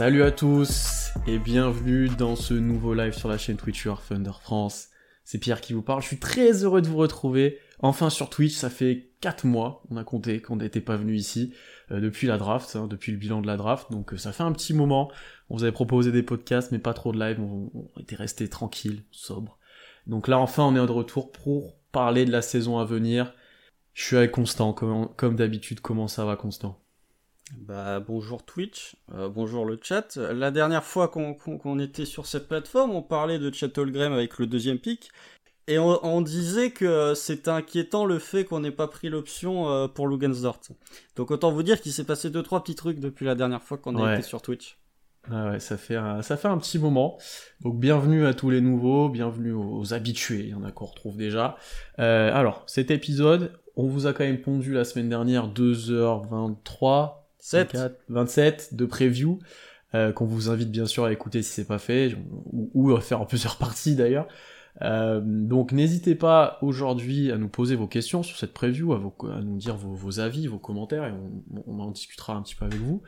Salut à tous et bienvenue dans ce nouveau live sur la chaîne Twitch Thunder France. C'est Pierre qui vous parle. Je suis très heureux de vous retrouver. Enfin sur Twitch, ça fait 4 mois, on a compté qu'on n'était pas venu ici euh, depuis la draft, hein, depuis le bilan de la draft. Donc euh, ça fait un petit moment. On vous avait proposé des podcasts, mais pas trop de live. On, était resté tranquille, sobre. Donc là enfin on est de retour pour parler de la saison à venir. Je suis avec Constant, comme d'habitude. Comment ça va Constant? Bah, bonjour Twitch, euh, bonjour le chat. La dernière fois qu'on était sur cette plateforme, on parlait de Chat Holgram avec le deuxième pic, et on, disait que c'est inquiétant le fait qu'on n'ait pas pris l'option euh, pour Lugensdort. Donc autant vous dire qu'il s'est passé deux trois petits trucs depuis la dernière fois qu'on a été sur Twitch. Ah ouais, ça fait, un, ça fait un petit moment. Donc bienvenue à tous les nouveaux, bienvenue aux, habitués, il y en a qu'on retrouve déjà. Euh, alors, cet épisode, on vous a quand même pondu la semaine dernière 2h23, 7. 27 de preview, euh, qu'on vous invite bien sûr à écouter si c'est pas fait, ou, à faire en plusieurs parties d'ailleurs. Euh, donc n'hésitez pas aujourd'hui à nous poser vos questions sur cette preview, à, à nous dire vos, avis, vos commentaires, et on, en discutera un petit peu avec vous.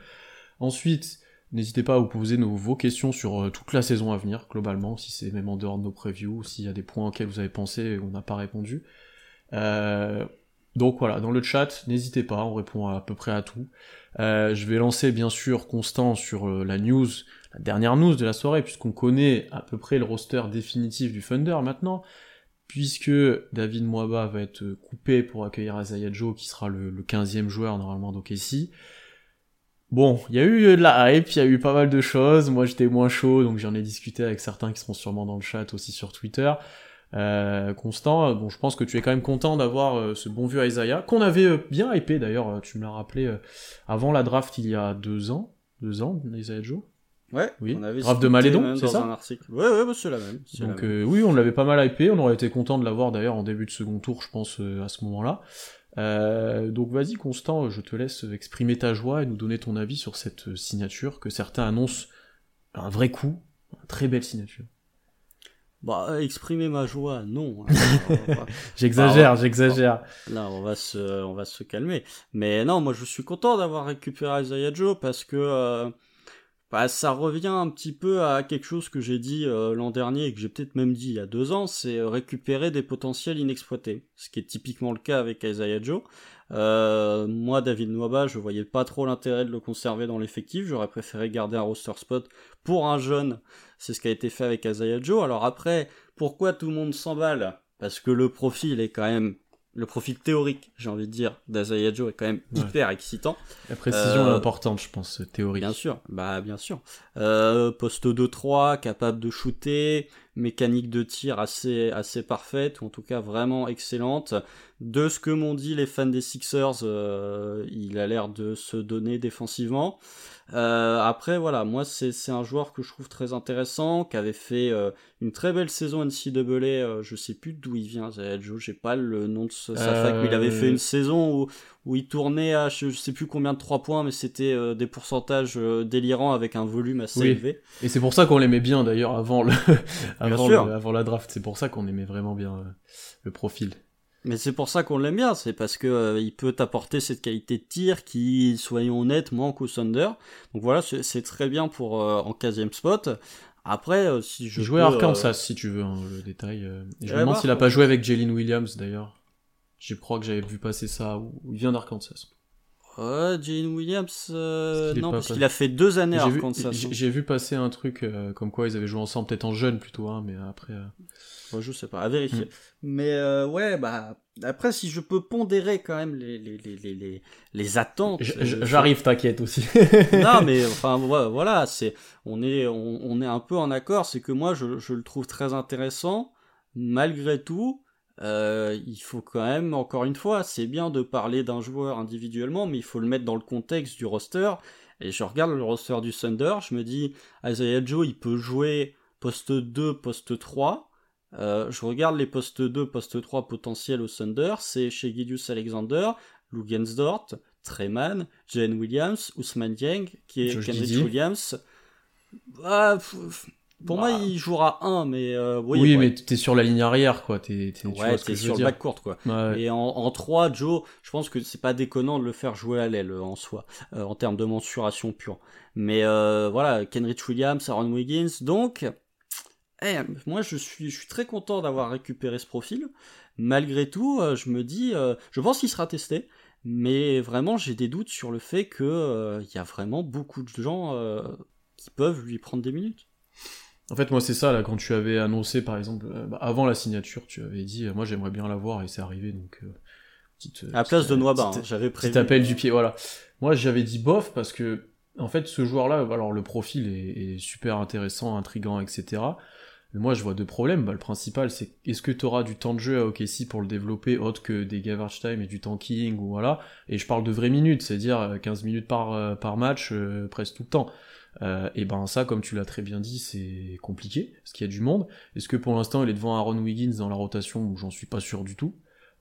Ensuite, n'hésitez pas à vous poser nos, vos questions sur euh, toute la saison à venir, globalement, si c'est même en dehors de nos previews, s'il y a des points auxquels vous avez pensé et on n'a pas répondu. Donc voilà, dans le chat, n'hésitez pas, on répond à peu près à tout. Euh, je vais lancer bien sûr Constant sur euh, la news, la dernière news de la soirée, puisqu'on connaît à peu près le roster définitif du Thunder maintenant, puisque David Moaba va être coupé pour accueillir Isaiah Joe, qui sera le, 15e joueur normalement d'OKC. Bon, il y a eu de la hype, il y a eu pas mal de choses, moi j'étais moins chaud, donc j'en ai discuté avec certains qui seront sûrement dans le chat aussi sur Twitter. Euh, Constant, bon, je pense que tu es quand même content d'avoir euh, ce bon vieux Isaiah, qu'on avait euh, bien hypé d'ailleurs, tu me l'as rappelé, avant la draft il y a deux ans, deux ans, Isaiah Joe Ouais, oui. On avait draft de Malédon, c'est ça Ouais, ouais, bah, c'est la même. Donc oui, on l'avait pas mal hypé, on aurait été content de l'avoir d'ailleurs en début de second tour, je pense, à ce moment-là. donc vas-y Constant, je te laisse exprimer ta joie et nous donner ton avis sur cette signature que certains annoncent un vrai coup, une très belle signature. Bah, exprimer ma joie, non. j'exagère, j'exagère. Là, on va se, on va se calmer. Mais non, moi, je suis content d'avoir récupéré Isaiah Joe parce que euh, bah, ça revient un petit peu à quelque chose que j'ai dit euh, l'an dernier et que j'ai peut-être même dit il y a deux ans, c'est récupérer des potentiels inexploités. Ce qui est typiquement le cas avec Isaiah Joe. Euh, moi, David Nwaba, je voyais pas trop l'intérêt de le conserver dans l'effectif. J'aurais préféré garder un roster spot pour un jeune. C'est ce qui a été fait avec Isaiah Joe. Alors après, pourquoi tout le monde s'emballe? Parce que le profil est quand même le profil théorique, j'ai envie de dire, d'Azaya Joe est quand même hyper excitant. La précision est euh, importante, je pense, théorique. Bien sûr, bah bien sûr. Euh, poste 2-3, capable de shooter, mécanique de tir assez, assez parfaite, ou en tout cas vraiment excellente. De ce que m'ont dit les fans des Sixers, euh, il a l'air de se donner défensivement. Euh, après, voilà, moi, c'est un joueur que je trouve très intéressant, qui avait fait euh, une très belle saison NCAA. Je sais plus d'où il vient, Joe, j'ai pas le nom de sa fac, mais il avait fait une saison où, où il tournait à je, sais plus combien de 3 points, mais c'était des pourcentages délirants avec un volume assez élevé. Et c'est pour ça qu'on l'aimait bien d'ailleurs avant, le avant, avant la draft, c'est pour ça qu'on aimait vraiment bien le profil. Mais c'est pour ça qu'on l'aime bien, c'est parce que euh, il peut apporter cette qualité de tir qui, soyons honnêtes, manque au Thunder. Donc voilà, c'est très bien pour euh, en 15 spot. Après, euh, si je. Jouer à Arkansas, si tu veux, hein, le détail. je me demande s'il a pas joué avec Jalen Williams d'ailleurs. Je crois que j'avais vu passer ça. Il vient d'Arkansas. Ouais, Jalen Williams, non, parce qu'il a fait deux années à Arkansas. Hein. J'ai vu passer un truc comme quoi ils avaient joué ensemble, peut-être en jeune plutôt, hein, mais après. Moi, je sais pas, à vérifier. Mm. Mais euh, ouais, bah après, si je peux pondérer quand même les les les les, les attentes. Euh, j'arrive, t'inquiète aussi. non, mais enfin voilà, c'est on est on, est un peu en accord, c'est que moi je, je le trouve très intéressant. Malgré tout, euh, il faut quand même, encore une fois, c'est bien de parler d'un joueur individuellement, mais il faut le mettre dans le contexte du roster. Et je regarde le roster du Thunder, je me dis, Isaiah Joe, il peut jouer poste 2, poste 3. Euh, je regarde les postes 2, postes 3 potentiels au Thunder, c'est chez Gideus Alexander, Lugensdort, Treman, Jane Williams, Ousmane Dieng, qui est Kenrich Williams. Ah, Pour moi, il jouera un, mais euh, oui. Oui, mais t'es sur la ligne arrière, quoi. T'es, t'es, ouais, t'es sur le back court, quoi. Et en, en 3, Joe, je pense que c'est pas déconnant de le faire jouer à l'aile en soi, en termes de mensuration pure. Mais voilà, Kenrich Williams, Aaron Wiggins, donc. Eh, moi, je suis, je suis très content d'avoir récupéré ce profil. Malgré tout, je me dis, je pense qu'il sera testé. Mais vraiment, j'ai des doutes sur le fait qu'il euh, y a vraiment beaucoup de gens euh, qui peuvent lui prendre des minutes. En fait, moi, c'est ça, là, quand tu avais annoncé, par exemple, euh, bah, avant la signature, tu avais dit, moi, j'aimerais bien l'avoir, et c'est arrivé, donc... petite, à la place de Noaba, hein, j'avais prévu. Petit appel du pied, voilà. Moi, j'avais dit bof, parce que, en fait, ce joueur-là, alors, le profil est, est super intéressant, intrigant, etc., moi, je vois deux problèmes. Bah, le principal, c'est est-ce que tu auras du temps de jeu à OKC pour le développer, autre que des gavage time et du tanking, ou voilà? Et je parle de vraies minutes, c'est-à-dire 15 euh, minutes par, euh, par match, euh, presque tout le temps. Et ben ça, comme tu l'as très bien dit, c'est compliqué, parce qu'il y a du monde. Est-ce que pour l'instant, il est devant Aaron Wiggins dans la rotation, où j'en suis pas sûr du tout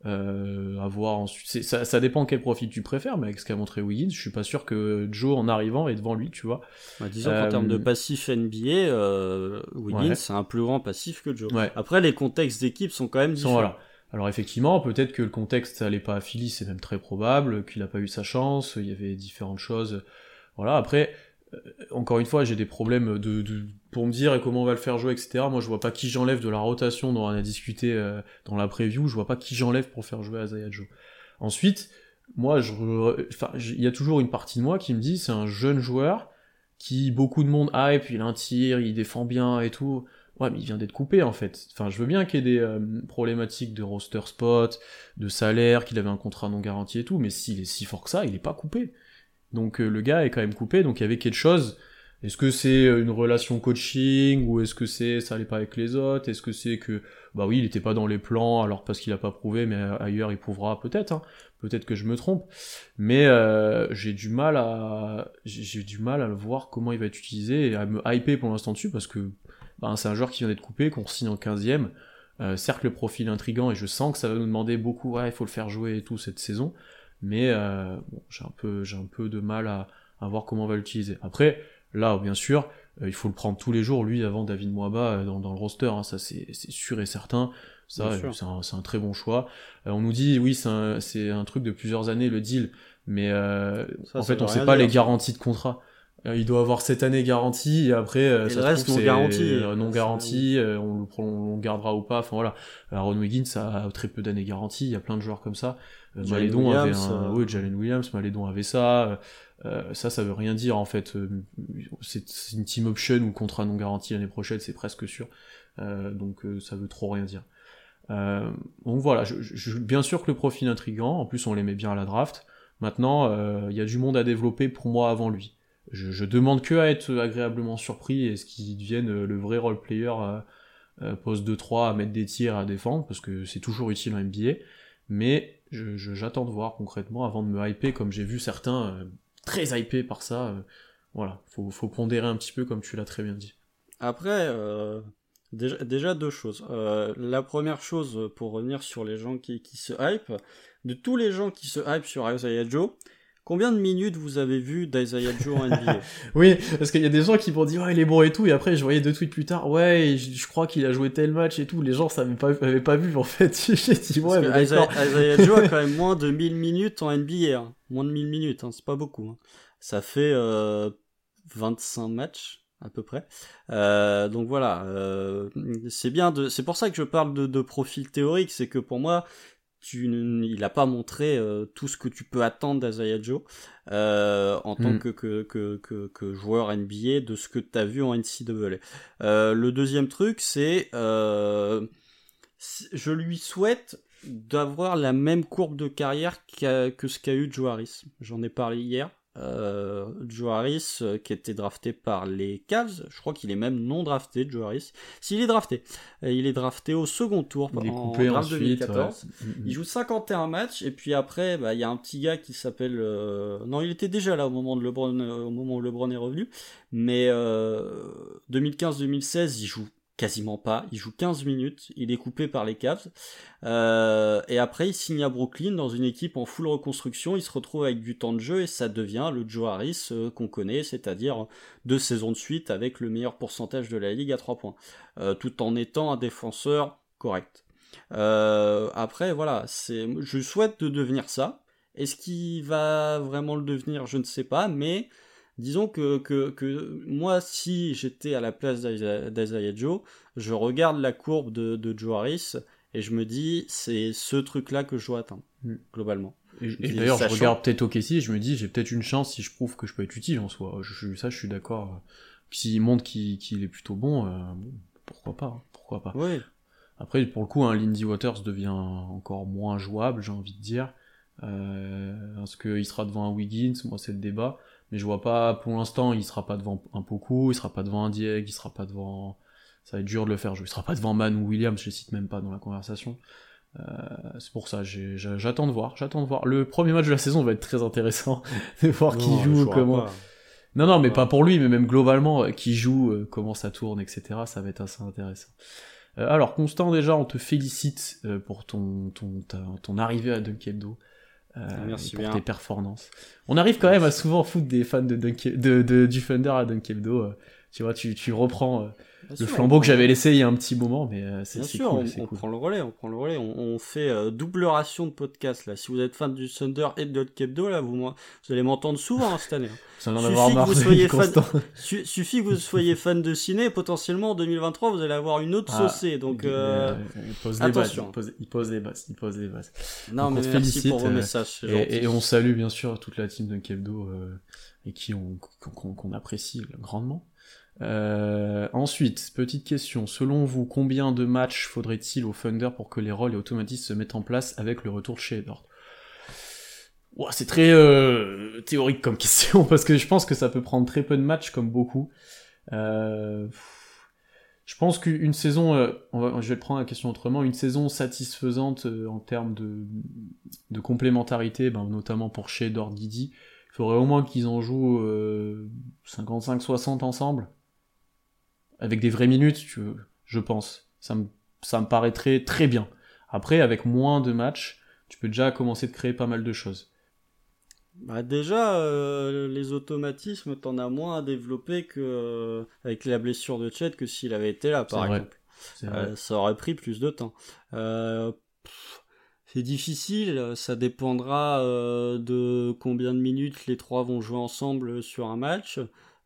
euh, à voir ensuite. Ça, ça, dépend quel profil tu préfères, mais avec ce qu'a montré Wiggins, je suis pas sûr que Joe en arrivant est devant lui, tu vois. Bah, disons qu'en termes de euh, passif NBA, euh, Wiggins c'est un plus grand passif que Joe. Après, les contextes d'équipe sont quand même différents. Voilà. Alors effectivement, peut-être que le contexte allait pas à Philly, c'est même très probable, qu'il a pas eu sa chance, il y avait différentes choses. Voilà, après, euh, encore une fois, j'ai des problèmes de, pour me dire comment on va le faire jouer, etc. Moi, je vois pas qui j'enlève de la rotation dont on a discuté euh, dans la preview. Je vois pas qui j'enlève pour faire jouer Azaya Joe. Ensuite, moi, je, il y a toujours une partie de moi qui me dit c'est un jeune joueur qui beaucoup de monde hype, il a un tir, il défend bien et tout. Ouais, mais il vient d'être coupé en fait. Enfin, je veux bien qu'il y ait des euh, problématiques de roster spot, de salaire, qu'il avait un contrat non garanti et tout, mais s'il est si fort que ça, il est pas coupé. Donc euh, le gars est quand même coupé, donc il y avait quelque chose. Est-ce que c'est euh, une relation coaching ou est-ce que c'est ça allait pas avec les autres? Est-ce que c'est que bah oui il était pas dans les plans alors parce qu'il a pas prouvé mais ailleurs il prouvera peut-être. Hein. Peut-être que je me trompe, mais euh, j'ai du mal à j'ai du mal à le voir comment il va être utilisé et à me hyper pour l'instant dessus parce que bah, c'est un joueur qui vient d'être coupé, qu'on signe en 15ème. certes le profil intrigant et je sens que ça va nous demander beaucoup ouais il faut le faire jouer et tout cette saison mais euh, bon, j'ai un peu j'ai un peu de mal à, à voir comment on va l'utiliser. Après, là, bien sûr, euh, il faut le prendre tous les jours, lui, avant David Moaba euh, dans, dans le roster, hein, ça c'est sûr et certain. Ça, c'est un, un, très bon choix. on nous dit, oui, c'est un, un, truc de plusieurs années, le deal, mais en fait, on sait pas les garanties de contrat. Il doit avoir cette année garantie et après ça reste non garanti. non garanti, on, le, on, gardera ou pas. Enfin voilà, Aaron Wiggins a très peu d'années garanties. Il y a plein de joueurs comme ça. Euh, Malédon avait un... Euh, oui, Jalen Williams, Malédon avait ça. Euh, ça, ça veut rien dire en fait. c'est une team option ou contrat non garanti l'année prochaine, c'est presque sûr. donc ça veut trop rien dire. donc voilà, je, bien sûr que le profil intrigant, en plus on l'aimait bien à la draft. Maintenant, il y a du monde à développer pour moi avant lui. Je, demande que à être agréablement surpris et ce qu'il devienne le vrai role player euh, poste 2-3 à mettre des tirs à défendre parce que c'est toujours utile en NBA. Mais j'attends de voir concrètement avant de me hyper comme j'ai vu certains euh, très hypés par ça. Euh, voilà, faut, faut pondérer un petit peu comme tu l'as très bien dit. Après, euh, déjà, deux choses. la première chose, pour revenir sur les gens qui, qui se hype, de tous les gens qui se hype sur Isaiah Joe, Combien de minutes vous avez vu d'Isaiah Joe en NBA Oui, parce qu'il y a des gens qui vont dire ouais il est bon et tout, et après je voyais deux tweets plus tard, ouais je, crois qu'il a joué tel match et tout, les gens ça pas, pas vu en fait. J'ai dit ouais mais Isaiah, Joe a quand même moins de 1000 minutes en NBA, hein. moins de 1000 minutes, hein. c'est pas beaucoup. Hein. Ça fait euh, 25 matchs à peu près. Euh, donc voilà, euh, c'est bien de, c'est pour ça que je parle de, de profil théorique, c'est que pour moi il n'a pas montré euh, tout ce que tu peux attendre d'Azaya Joe euh, en tant mm. que, que, que, que, joueur NBA de ce que tu as vu en NCAA. Euh, le deuxième truc, c'est je lui souhaite d'avoir la même courbe de carrière que ce qu'a eu Joe Harris. J'en ai parlé hier euh, Joe Harris euh, qui était drafté par les Cavs. Je crois qu'il est même non drafté, Joe Harris. S'il est drafté, euh, il est drafté au second tour il en draft 2014. Mm, mm. Il joue 51 matchs et puis après, bah, il y a un petit gars qui s'appelle. Euh, non, il était déjà là au moment de LeBron, au moment où LeBron est revenu, mais 2015-2016, il joue quasiment pas. Il joue 15 minutes, il est coupé par les Cavs. Euh, et après, il signe à Brooklyn dans une équipe en full reconstruction. Il se retrouve avec du temps de jeu et ça devient le Joe Harris euh, qu'on connaît, c'est-à-dire deux saisons de suite avec le meilleur pourcentage de la ligue à 3 points, euh, tout en étant un défenseur correct. après, voilà, c'est, je souhaite de devenir ça. Est-ce qu'il va vraiment le devenir? Je ne sais pas, mais disons que, que, que moi, si j'étais à la place d'Isaiah Joe, je regarde la courbe de, de Joe Harris et je me dis, c'est ce truc-là que je dois atteindre, mm. globalement. Et, d'ailleurs, je regarde peut-être OKC et je me dis, j'ai peut-être une chance si je prouve que je peux être utile en soi. Je, ça, je suis d'accord. S'il montre qu'il est plutôt bon, euh, pourquoi pas hein, Pourquoi pas. Après, pour le coup, un Lindy Waters devient encore moins jouable, j'ai envie de dire. Euh, parce qu'il sera devant un Wiggins, moi c'est le débat mais je vois pas pour l'instant il sera pas devant un Poku, il sera pas devant un Dieg, il sera pas devant ça va être dur de le faire jouer, il sera pas devant Man ou Williams, je les cite même pas dans la conversation. Euh, c'est pour ça, j'attends de voir, j'attends de voir. Le premier match de la saison va être très intéressant de voir qui joue, comment. Non, non, mais pas pour lui, mais même globalement, euh, qui joue, euh, comment ça tourne, etc. Ça va être assez intéressant. alors, Constant, déjà, on te félicite pour ton, ton, ton arrivée à Dunkendo. Euh, Merci pour tes performances. On arrive quand même à souvent foutre des fans de, de, de, du Thunder à Dunkebdo. Tu vois, tu, tu reprends euh, le flambeau que j'avais laissé il y a un petit moment, mais euh, c'est sûr, cool, on, prend le relais, on prend le relais, on, fait euh, double ration de podcast là. Si vous êtes fan du Thunder et de Kebdo là, vous, vous allez m'entendre souvent hein, cette année. Ça en avoir marre. Vous soyez fan, suffit que vous soyez fan de ciné, potentiellement en 2023 vous allez avoir une autre ah, saucée. Donc euh, il pose attention. Les bases, il, pose, les bases, il pose les bases. Non mais merci pour vos messages. Et, et, on salue bien sûr toute la team de Kebdo et qui on qu'on apprécie grandement. Euh, ensuite, petite question. Selon vous, combien de matchs faudrait-il au Thunder pour que les rôles et automatismes se mettent en place avec le retour chez Edward C'est très euh, théorique comme question, parce que je pense que ça peut prendre très peu de matchs, comme beaucoup. Euh, je pense qu'une saison, je vais prendre la question autrement, une saison satisfaisante en termes de, complémentarité, ben, notamment pour chez Didi, il faudrait au moins qu'ils en jouent 55-60 ensemble avec des vraies minutes, je pense. Ça me, ça me paraîtrait très bien. Après, avec moins de matchs, tu peux déjà commencer de créer pas mal de choses. Bah déjà, euh, les automatismes, t'en as moins à développer que euh, avec la blessure de Chet que s'il avait été là, par exemple. Euh, ça aurait pris plus de temps. c'est difficile, ça dépendra de combien de minutes les trois vont jouer ensemble sur un match.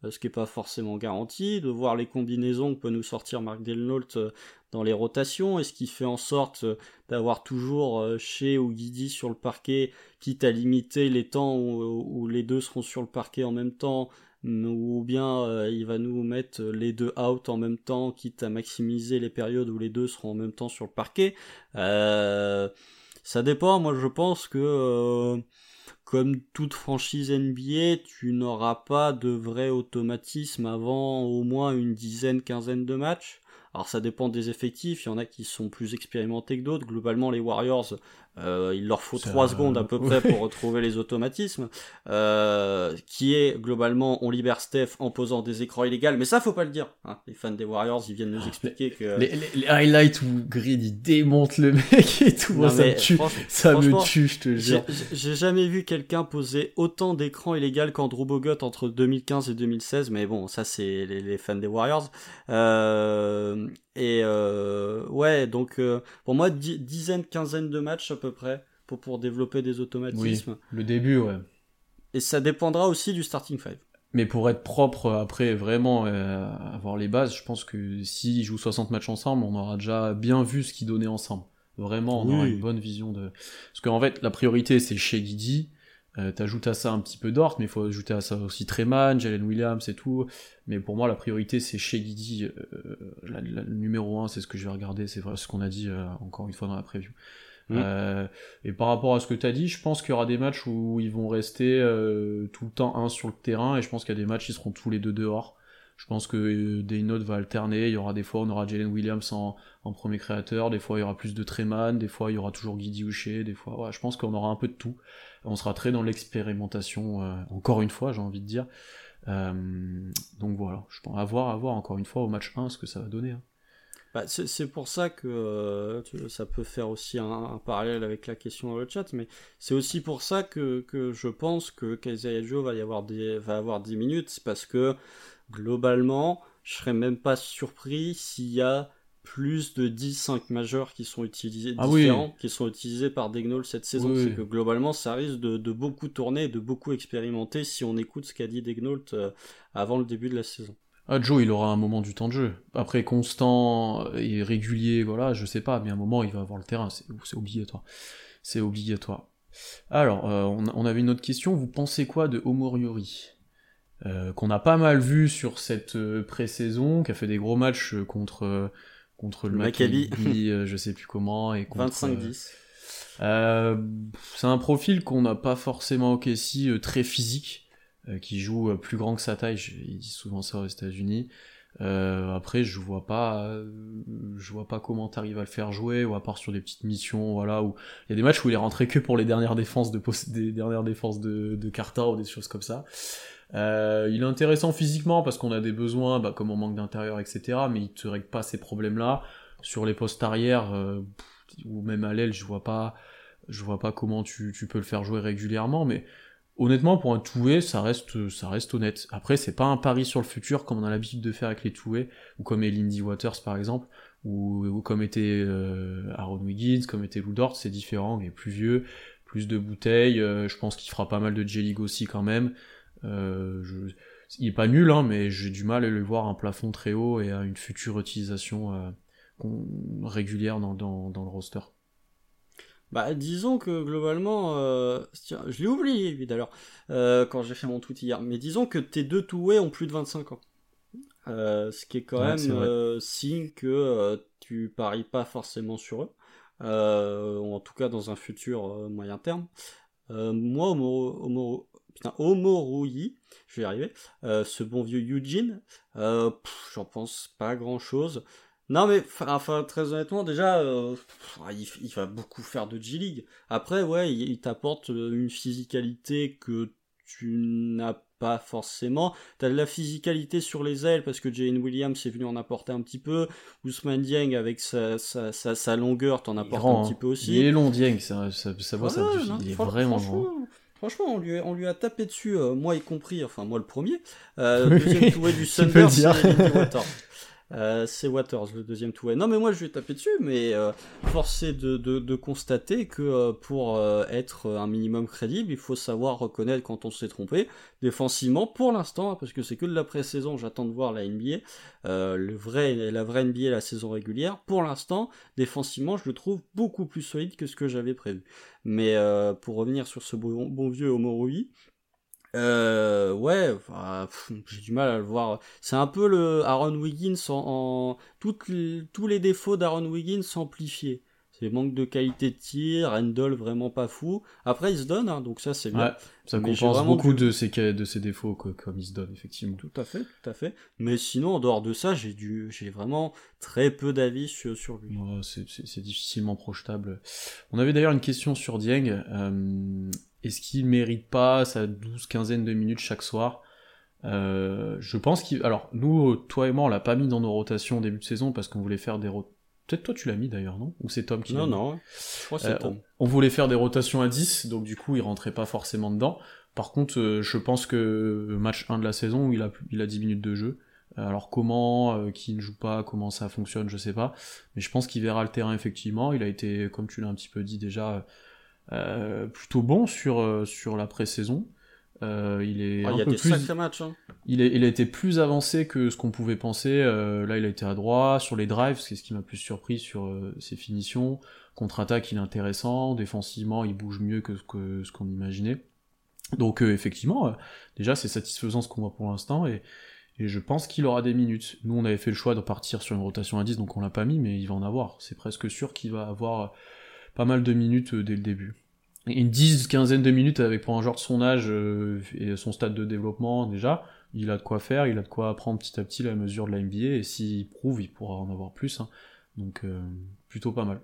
Euh, ce qui n'est pas forcément garanti, de voir les combinaisons que peut nous sortir Marc Delnault euh, dans les rotations, et ce qui fait en sorte euh, d'avoir toujours chez ou Guidi sur le parquet, quitte à limiter les temps où, les deux seront sur le parquet en même temps, ou bien il va nous mettre les deux out en même temps, quitte à maximiser les périodes où les deux seront en même temps sur le parquet. ça dépend, moi je pense que comme toute franchise NBA, tu n'auras pas de vrai automatisme avant au moins une dizaine, quinzaine de matchs. Alors ça dépend des effectifs, il y en a qui sont plus expérimentés que d'autres. Globalement, les Warriors, euh, il leur faut 3 secondes à peu près pour retrouver les automatismes. Euh, qui est globalement, on libère Steph en posant des écrans illégaux. Mais ça, faut pas le dire. Hein. Les fans des Warriors, ils viennent nous ah, expliquer que... Les, highlights où Grid, il démonte le mec et tout. ça me tue, ça me tue, je te jure. J'ai jamais vu quelqu'un poser autant d'écrans illégaux qu'Andrew Bogut entre 2015 et 2016. Mais bon, ça, c'est les, les, fans des Warriors. Euh, et ouais, donc pour moi, dizaine, quinzaine de matchs à peu près pour, pour développer des automatismes. le début, ouais. Et ça dépendra aussi du starting five. Mais pour être propre après, vraiment euh, avoir les bases, je pense que s'ils jouent 60 matchs ensemble, on aura déjà bien vu ce qu'ils donnaient ensemble. Vraiment, on aura une bonne vision de. Parce qu'en fait, la priorité c'est chez Guidi, euh, T'ajoutes à ça un petit peu d'Ort, mais il faut ajouter à ça aussi Treman, Jalen Williams et tout. Mais pour moi, la priorité, c'est chez Guidi. Euh, le numéro 1, c'est ce que je vais regarder, c'est ce qu'on a dit euh, encore une fois dans la preview. Mm. Euh, et par rapport à ce que tu as dit, je pense qu'il y aura des matchs où ils vont rester tout le temps un sur le terrain, et je pense qu'il y a des matchs qui seront tous les deux dehors. Je pense que Daynote va alterner. Il y aura des fois, on aura Jalen Williams en, premier créateur. Des fois, il y aura plus de Treman. Des fois, il y aura toujours Guidi Houcher. Des fois, je pense qu'on aura un peu de tout on sera très dans l'expérimentation, euh, encore une fois, j'ai envie de dire. Euh, donc voilà, je pense à voir, à voir encore une fois au match 1 ce que ça va donner. Hein. Bah, c'est pour ça que euh, ça peut faire aussi un, parallèle avec la question dans le chat, mais c'est aussi pour ça que, que je pense que Kaisei Joe va, y avoir des, va avoir 10 minutes, parce que globalement, je serais même pas surpris s'il y a plus de 10-5 majeurs qui sont utilisés ah différents, qui sont utilisés par Degnol cette saison. c'est que globalement, ça risque de, beaucoup tourner, de beaucoup expérimenter si on écoute ce qu'a dit Degnol euh, avant le début de la saison. Ah, Joe, il aura un moment du temps de jeu. Après, constant et régulier, voilà, je sais pas, mais à un moment, il va avoir le terrain, c'est obligatoire. C'est obligatoire. Alors, euh, on, avait une autre question, vous pensez quoi de Omoriori euh, Qu'on a pas mal vu sur cette euh, pré-saison, qui a fait des gros matchs contre, contre le, Maccabi, je sais plus comment, et 25-10. c'est un profil qu'on n'a pas forcément au si très physique qui joue euh, plus grand que sa taille, il dit souvent ça aux États-Unis. Euh, après, je vois pas, je vois pas comment t'arrives à le faire jouer, ou à part sur des petites missions, voilà, où il y a des matchs où il est rentré que pour les dernières défenses de des dernières défenses de, de Carter ou des choses comme ça. Euh, il est intéressant physiquement parce qu'on a des besoins, bah, comme on manque d'intérieur, etc. Mais il te règle pas ces problèmes-là. Sur les postes arrière ou même à l'aile, je vois pas, je vois pas comment tu, tu peux le faire jouer régulièrement. Mais honnêtement, pour un two ça reste, ça reste honnête. Après, c'est pas un pari sur le futur comme on a l'habitude de faire avec les two ou comme est Lindy Waters par exemple, ou, comme était euh, Aaron Wiggins, comme était Lou Dort, c'est différent, est plus vieux, plus de bouteilles, euh, je pense qu'il fera pas mal de J-League aussi quand même. Euh, il est pas nul, hein, mais j'ai du mal à le voir un plafond très haut et à une future utilisation régulière dans, dans, dans le roster. Bah, disons que globalement, euh, je l'ai oublié d'ailleurs euh, quand j'ai fait mon tweet hier, mais disons que tes deux toués ont plus de 25 ans. Euh, ce qui est quand même signe que tu paries pas forcément sur eux, ou en tout cas dans un futur moyen terme. moi, Homo, putain, je vais y arriver, ce bon vieux Eugene, j'en pense pas grand chose. Non mais enfin très honnêtement déjà euh, il, va beaucoup faire de G-League. Après ouais il, t'apporte euh, une physicalité que tu n'as pas forcément. T'as de la physicalité sur les ailes parce que Jane Williams est venu en apporter un petit peu. Ousmane Dieng avec sa, sa, sa, longueur t'en apporte un petit peu aussi. Il est long Dieng, ça, ça, ça, ça, il est vraiment long. Franchement, on lui, on lui a tapé dessus, euh, moi y compris, enfin moi le premier. Euh, deuxième tour du Thunder, c'est euh, c'est Waters, le deuxième tout. Non, mais moi je vais taper dessus, mais euh, force est de, constater que euh, pour euh, être un minimum crédible, il faut savoir reconnaître quand on s'est trompé. Défensivement, pour l'instant, hein, parce que c'est que de la pré-saison, j'attends de voir la NBA, le vrai, la vraie NBA, la saison régulière. Pour l'instant, défensivement, je le trouve beaucoup plus solide que ce que j'avais prévu. Mais pour revenir sur ce bon, bon vieux Omorui, euh, ouais, j'ai du mal à le voir. C'est un peu le Aaron Wiggins en, tous les défauts d'Aaron Wiggins amplifiés. C'est manque de qualité de tir, Randall vraiment pas fou. Après il se donne, hein, donc ça c'est bien. ça compense beaucoup de ses de ses défauts comme il se donne effectivement. Tout à fait, tout à fait. Mais sinon en dehors de ça, j'ai du, j'ai vraiment très peu d'avis sur, sur lui. c'est difficilement projetable. On avait d'ailleurs une question sur Dieng. Euh, est-ce qu'il mérite pas sa douze quinzaine de minutes chaque soir euh, Je pense qu'il. Alors, nous, toi et moi, on l'a pas mis dans nos rotations au début de saison parce qu'on voulait faire des rotations. Peut-être toi tu l'as mis d'ailleurs, non? Ou c'est Tom qui Non, non, je crois que c'est euh. On, voulait faire des rotations à 10, donc du coup il rentrait pas forcément dedans. Par contre, euh, je pense que match 1 de la saison, où il a, il a 10 minutes de jeu. Alors comment, qui ne joue pas, comment ça fonctionne, je sais pas. Mais je pense qu'il verra le terrain effectivement. Il a été, comme tu l'as un petit peu dit déjà, euh, plutôt bon sur, euh, sur la pré-saison. Euh, il est ah, il y a des plus... matchs. Hein. Il, est, il a été plus avancé que ce qu'on pouvait penser. là, il a été à droit sur les drives, c'est ce qui m'a plus surpris sur ses finitions. Contre-attaque, il est intéressant. Défensivement, il bouge mieux que ce qu'on ce qu'on imaginait. Donc, effectivement, déjà, c'est satisfaisant ce qu'on voit pour l'instant. Et, et je pense qu'il aura des minutes. Nous, on avait fait le choix de partir sur une rotation à 10, donc on l'a pas mis, mais il va en avoir. C'est presque sûr qu'il va avoir pas mal de minutes euh, dès le début. Une dix, quinzaine de minutes avec pour un joueur de son âge euh, et son stade de développement déjà, il a de quoi faire, il a de quoi apprendre petit à petit la mesure de la NBA et s'il prouve, il pourra en avoir plus. Hein. Donc euh, plutôt pas mal.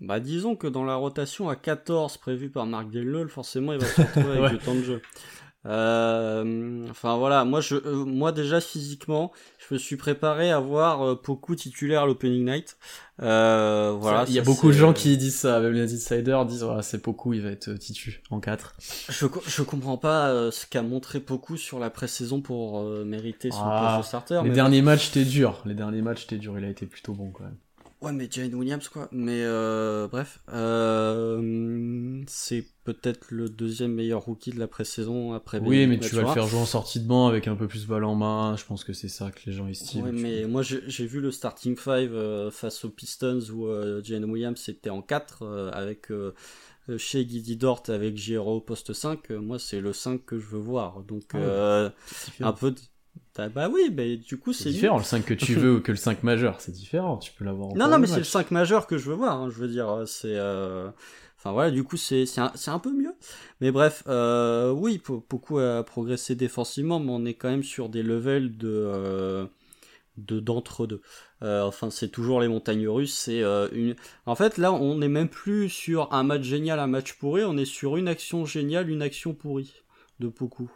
Bah disons que dans la rotation à 14 prévue par Marc Delnol, forcément il va se retrouver avec le temps de jeu. Euh, enfin voilà, moi je, euh, moi déjà physiquement, je me suis préparé à voir euh, Poku titulaire l'opening night. Euh, voilà. Il y a beaucoup de gens qui disent ça, même les insiders disent voilà c'est Poku, il va être titu en 4 Je je comprends pas ce qu'a montré Poku sur la pré-saison pour mériter son ah, poste de starter. Les derniers matchs étaient dur, les derniers matchs étaient dur, il a été plutôt bon quand même. Ouais, mais Jane Williams, quoi. Mais euh, bref, euh, c'est peut-être le deuxième meilleur rookie de la pré-saison après. Oui, mais tu vas le faire jouer en sortie de banc avec un peu plus balle en main. Je pense que c'est ça que les gens estiment. Ouais, mais moi j'ai vu le starting 5 euh, face aux Pistons où euh, Jane Williams était en 4 euh, avec chez Guidi Dort avec Giro poste 5. moi, c'est le 5 que je veux voir. Donc, ah un peu. De bah oui, bah, du coup c'est différent. Le 5 que tu veux que le 5 majeur, c'est différent. Tu peux l'avoir. Non, non, mais c'est le 5 majeur que je veux voir. Hein, je veux dire, c'est. Euh... Enfin voilà, du coup c'est un, un, peu mieux. Mais bref, euh, oui, beaucoup a progressé défensivement, mais on est quand même sur des levels de euh, de d'entre deux. Euh, enfin, c'est toujours les montagnes russes. C'est euh, une. En fait, là, on n'est même plus sur un match génial, un match pourri. On est sur une action géniale, une action pourrie de beaucoup.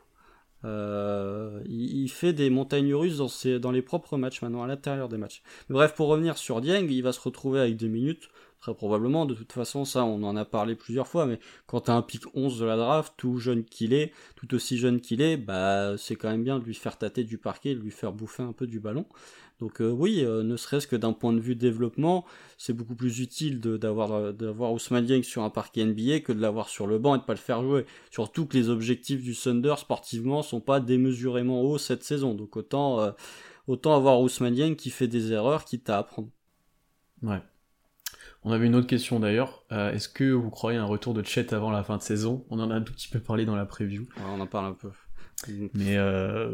Euh, il, fait des montagnes russes dans, les propres matchs maintenant, à l'intérieur des matchs. bref, pour revenir sur Dieng, il va se retrouver avec des minutes, très probablement. De toute façon, ça, on en a parlé plusieurs fois, mais quand t'as un pic 11 de la draft, tout jeune qu'il est, tout aussi jeune qu'il est, bah, c'est quand même bien de lui faire tâter du parquet, de lui faire bouffer un peu du ballon. Donc euh, oui, euh, ne serait-ce que d'un point de vue développement, c'est beaucoup plus utile d'avoir euh, d'avoir Ousmane Dieng sur un parquet NBA que de l'avoir sur le banc et de pas le faire jouer. Surtout que les objectifs du Thunder sportivement sont pas démesurément hauts cette saison. Donc autant autant avoir Ousmane Dieng qui fait des erreurs quitte à apprendre. Ouais. On avait une autre question d'ailleurs. Est-ce que vous croyez un retour de Chet avant la fin de saison? On en a un tout petit peu parlé dans la preview. on en parle un peu. Mais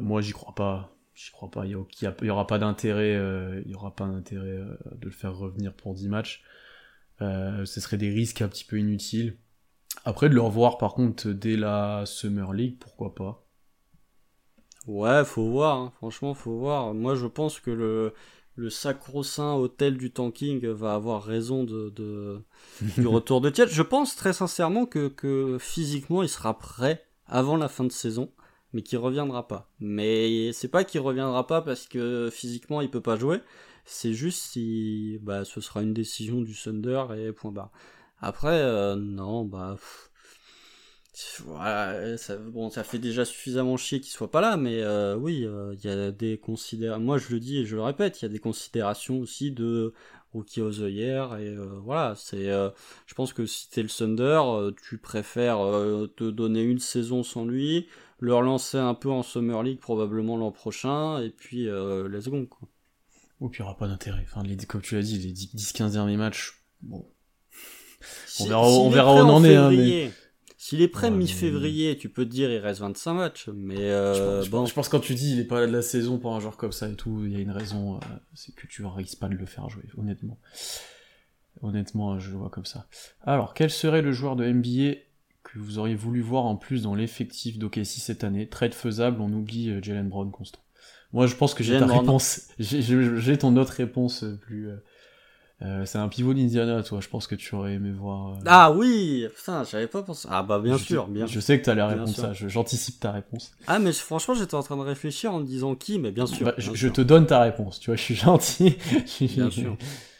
moi j'y crois pas je crois pas, il y, aura pas d'intérêt, euh, il y aura pas d'intérêt euh, de le faire revenir pour 10 matchs. Euh, ce serait des risques un petit peu inutiles. Après de le revoir par contre dès la Summer League, pourquoi pas? Ouais, faut voir, hein. franchement faut voir. Moi je pense que le, le sacro-saint hôtel du tanking va avoir raison de, de du retour de Tiet. Je pense très sincèrement que, que physiquement il sera prêt avant la fin de saison mais qui reviendra pas. Mais c'est pas qu'il reviendra pas parce que physiquement il peut pas jouer, c'est juste si bah ce sera une décision du Thunder et point barre. Après euh, non bah voilà, ça, bon ça fait déjà suffisamment chier qu'il soit pas là, mais euh, oui euh, il y a des considérations. Moi je le dis et je le répète, il y a des considérations aussi de Rookie of the Year et voilà c'est je pense que si t'es le Thunder tu préfères te donner une saison sans lui le relancer un peu en Summer League probablement l'an prochain, et puis euh, let's go. Quoi. Ou puis il n'y aura pas d'intérêt. Enfin, les, comme tu l'as dit, les 10-15 derniers matchs, bon. on verra, on verra où on en est. Hein, S'il est prêt mi-février, tu peux te dire il reste 25 matchs, mais euh, je, bon. je pense quand tu dis il est pas là de la saison pour un joueur comme ça et tout, il y a une raison, euh, c'est que tu risques pas de le faire jouer, honnêtement. Honnêtement, je le vois comme ça. Alors, quel serait le joueur de NBA que vous auriez voulu voir en plus dans l'effectif d'OKC cette année Trade faisable, on oublie euh, Jalen Brown constant. Moi, je pense que j'ai ta réponse. J'ai ton autre réponse euh, plus. Euh, c'est un pivot d'Indiana, toi. Je pense que tu aurais aimé voir. Ah oui, putain, j'avais pas pensé. Ah bah bien sûr, bien. Je sais que tu allais répondre ça. J'anticipe ta réponse. Ah mais franchement, j'étais en train de réfléchir en me disant qui, mais bien sûr. Bah, je, te donne ta réponse. Tu vois, je suis gentil. bien sûr.